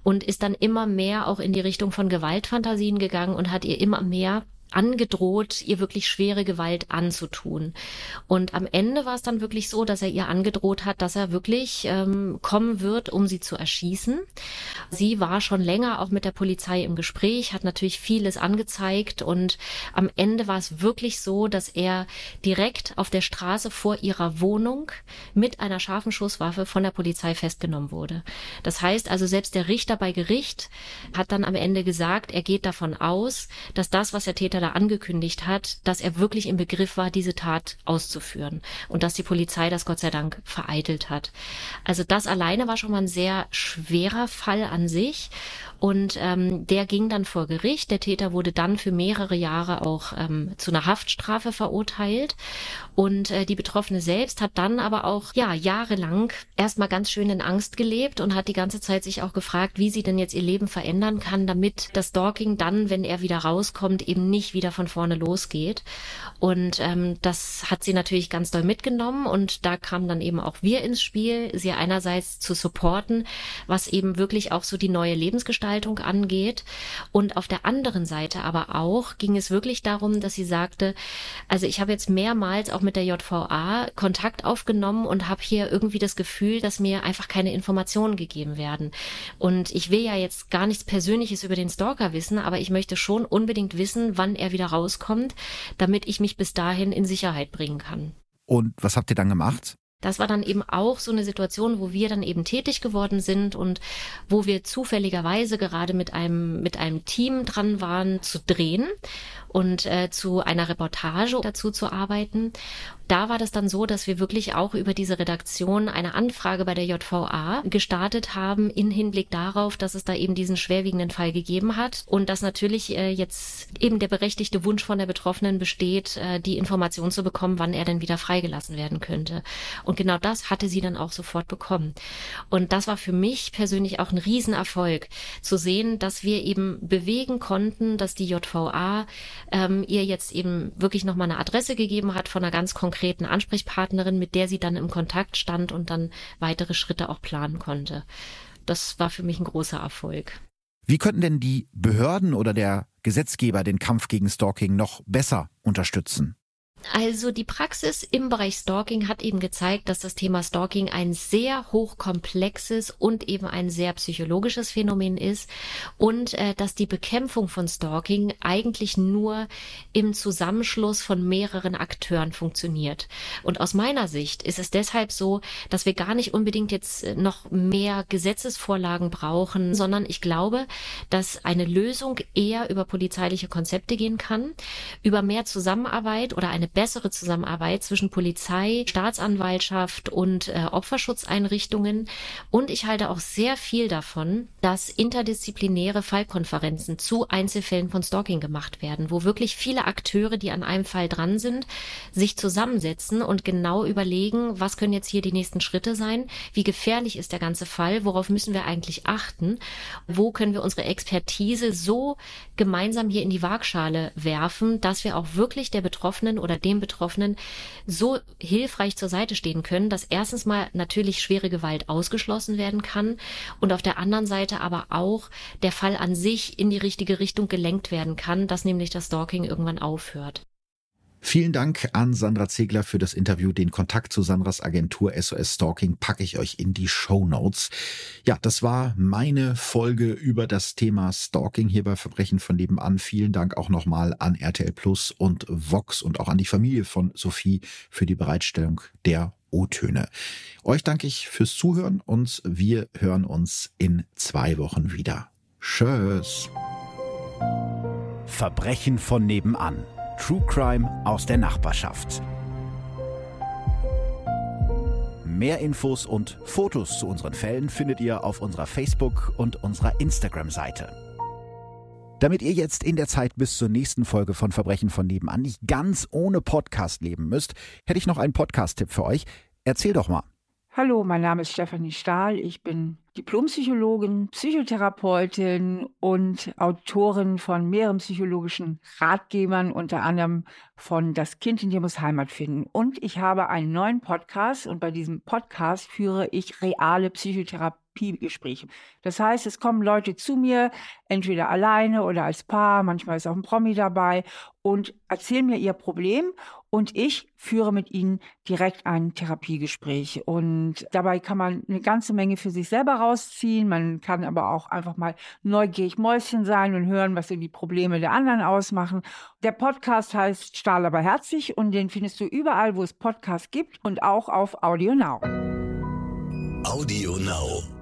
E: und ist dann immer mehr auch in die Richtung von Gewaltfantasien gegangen und hat ihr immer mehr angedroht, ihr wirklich schwere Gewalt anzutun. Und am Ende war es dann wirklich so, dass er ihr angedroht hat, dass er wirklich ähm, kommen wird, um sie zu erschießen. Sie war schon länger auch mit der Polizei im Gespräch, hat natürlich vieles angezeigt und am Ende war es wirklich so, dass er direkt auf der Straße vor ihrer Wohnung mit einer scharfen Schusswaffe von der Polizei festgenommen wurde. Das heißt also, selbst der Richter bei Gericht hat dann am Ende gesagt, er geht davon aus, dass das, was der Täter da angekündigt hat, dass er wirklich im Begriff war, diese Tat auszuführen und dass die Polizei das Gott sei Dank vereitelt hat. Also das alleine war schon mal ein sehr schwerer Fall an sich und ähm, der ging dann vor Gericht. Der Täter wurde dann für mehrere Jahre auch ähm, zu einer Haftstrafe verurteilt. Und äh, die Betroffene selbst hat dann aber auch ja jahrelang erstmal ganz schön in Angst gelebt und hat die ganze Zeit sich auch gefragt, wie sie denn jetzt ihr Leben verändern kann, damit das Stalking dann, wenn er wieder rauskommt, eben nicht wieder von vorne losgeht. Und ähm, das hat sie natürlich ganz doll mitgenommen und da kamen dann eben auch wir ins Spiel, sie einerseits zu supporten, was eben wirklich auch so die neue Lebensgestaltung Veranstaltung angeht. Und auf der anderen Seite aber auch ging es wirklich darum, dass sie sagte, also ich habe jetzt mehrmals auch mit der JVA Kontakt aufgenommen und habe hier irgendwie das Gefühl, dass mir einfach keine Informationen gegeben werden. Und ich will ja jetzt gar nichts Persönliches über den Stalker wissen, aber ich möchte schon unbedingt wissen, wann er wieder rauskommt, damit ich mich bis dahin in Sicherheit bringen kann.
B: Und was habt ihr dann gemacht?
E: Das war dann eben auch so eine Situation, wo wir dann eben tätig geworden sind und wo wir zufälligerweise gerade mit einem, mit einem Team dran waren zu drehen und äh, zu einer Reportage dazu zu arbeiten da war das dann so, dass wir wirklich auch über diese Redaktion eine Anfrage bei der JVA gestartet haben in Hinblick darauf, dass es da eben diesen schwerwiegenden Fall gegeben hat und dass natürlich äh, jetzt eben der berechtigte Wunsch von der Betroffenen besteht, äh, die Information zu bekommen, wann er denn wieder freigelassen werden könnte. Und genau das hatte sie dann auch sofort bekommen. Und das war für mich persönlich auch ein Riesenerfolg, zu sehen, dass wir eben bewegen konnten, dass die JVA ähm, ihr jetzt eben wirklich nochmal eine Adresse gegeben hat von einer ganz konkreten Ansprechpartnerin, mit der sie dann im Kontakt stand und dann weitere Schritte auch planen konnte. Das war für mich ein großer Erfolg.
B: Wie könnten denn die Behörden oder der Gesetzgeber den Kampf gegen Stalking noch besser unterstützen?
E: Also die Praxis im Bereich Stalking hat eben gezeigt, dass das Thema Stalking ein sehr hochkomplexes und eben ein sehr psychologisches Phänomen ist und äh, dass die Bekämpfung von Stalking eigentlich nur im Zusammenschluss von mehreren Akteuren funktioniert. Und aus meiner Sicht ist es deshalb so, dass wir gar nicht unbedingt jetzt äh, noch mehr Gesetzesvorlagen brauchen, sondern ich glaube, dass eine Lösung eher über polizeiliche Konzepte gehen kann, über mehr Zusammenarbeit oder eine bessere Zusammenarbeit zwischen Polizei, Staatsanwaltschaft und äh, Opferschutzeinrichtungen. Und ich halte auch sehr viel davon, dass interdisziplinäre Fallkonferenzen zu Einzelfällen von Stalking gemacht werden, wo wirklich viele Akteure, die an einem Fall dran sind, sich zusammensetzen und genau überlegen, was können jetzt hier die nächsten Schritte sein, wie gefährlich ist der ganze Fall, worauf müssen wir eigentlich achten, wo können wir unsere Expertise so gemeinsam hier in die Waagschale werfen, dass wir auch wirklich der Betroffenen oder dem Betroffenen so hilfreich zur Seite stehen können, dass erstens mal natürlich schwere Gewalt ausgeschlossen werden kann und auf der anderen Seite aber auch der Fall an sich in die richtige Richtung gelenkt werden kann, dass nämlich das Stalking irgendwann aufhört.
B: Vielen Dank an Sandra Zegler für das Interview. Den Kontakt zu Sandras Agentur SOS Stalking packe ich euch in die Show Notes. Ja, das war meine Folge über das Thema Stalking hier bei Verbrechen von nebenan. Vielen Dank auch nochmal an RTL Plus und Vox und auch an die Familie von Sophie für die Bereitstellung der O-Töne. Euch danke ich fürs Zuhören und wir hören uns in zwei Wochen wieder. Tschüss.
F: Verbrechen von nebenan True Crime aus der Nachbarschaft. Mehr Infos und Fotos zu unseren Fällen findet ihr auf unserer Facebook- und unserer Instagram-Seite. Damit ihr jetzt in der Zeit bis zur nächsten Folge von Verbrechen von nebenan nicht ganz ohne Podcast leben müsst, hätte ich noch einen Podcast-Tipp für euch. Erzähl doch mal.
G: Hallo, mein Name ist Stefanie Stahl. Ich bin Diplompsychologin, Psychotherapeutin und Autorin von mehreren psychologischen Ratgebern, unter anderem von Das Kind in dir muss Heimat finden. Und ich habe einen neuen Podcast und bei diesem Podcast führe ich reale Psychotherapiegespräche. Das heißt, es kommen Leute zu mir, entweder alleine oder als Paar, manchmal ist auch ein Promi dabei und erzählen mir ihr Problem und ich führe mit ihnen direkt ein Therapiegespräch. Und dabei kann man eine ganze Menge für sich selber rausziehen. Man kann aber auch einfach mal neugierig Mäuschen sein und hören, was die Probleme der anderen ausmachen. Der Podcast heißt Stahl aber herzig und den findest du überall, wo es Podcasts gibt und auch auf Audio Now.
H: Audio Now.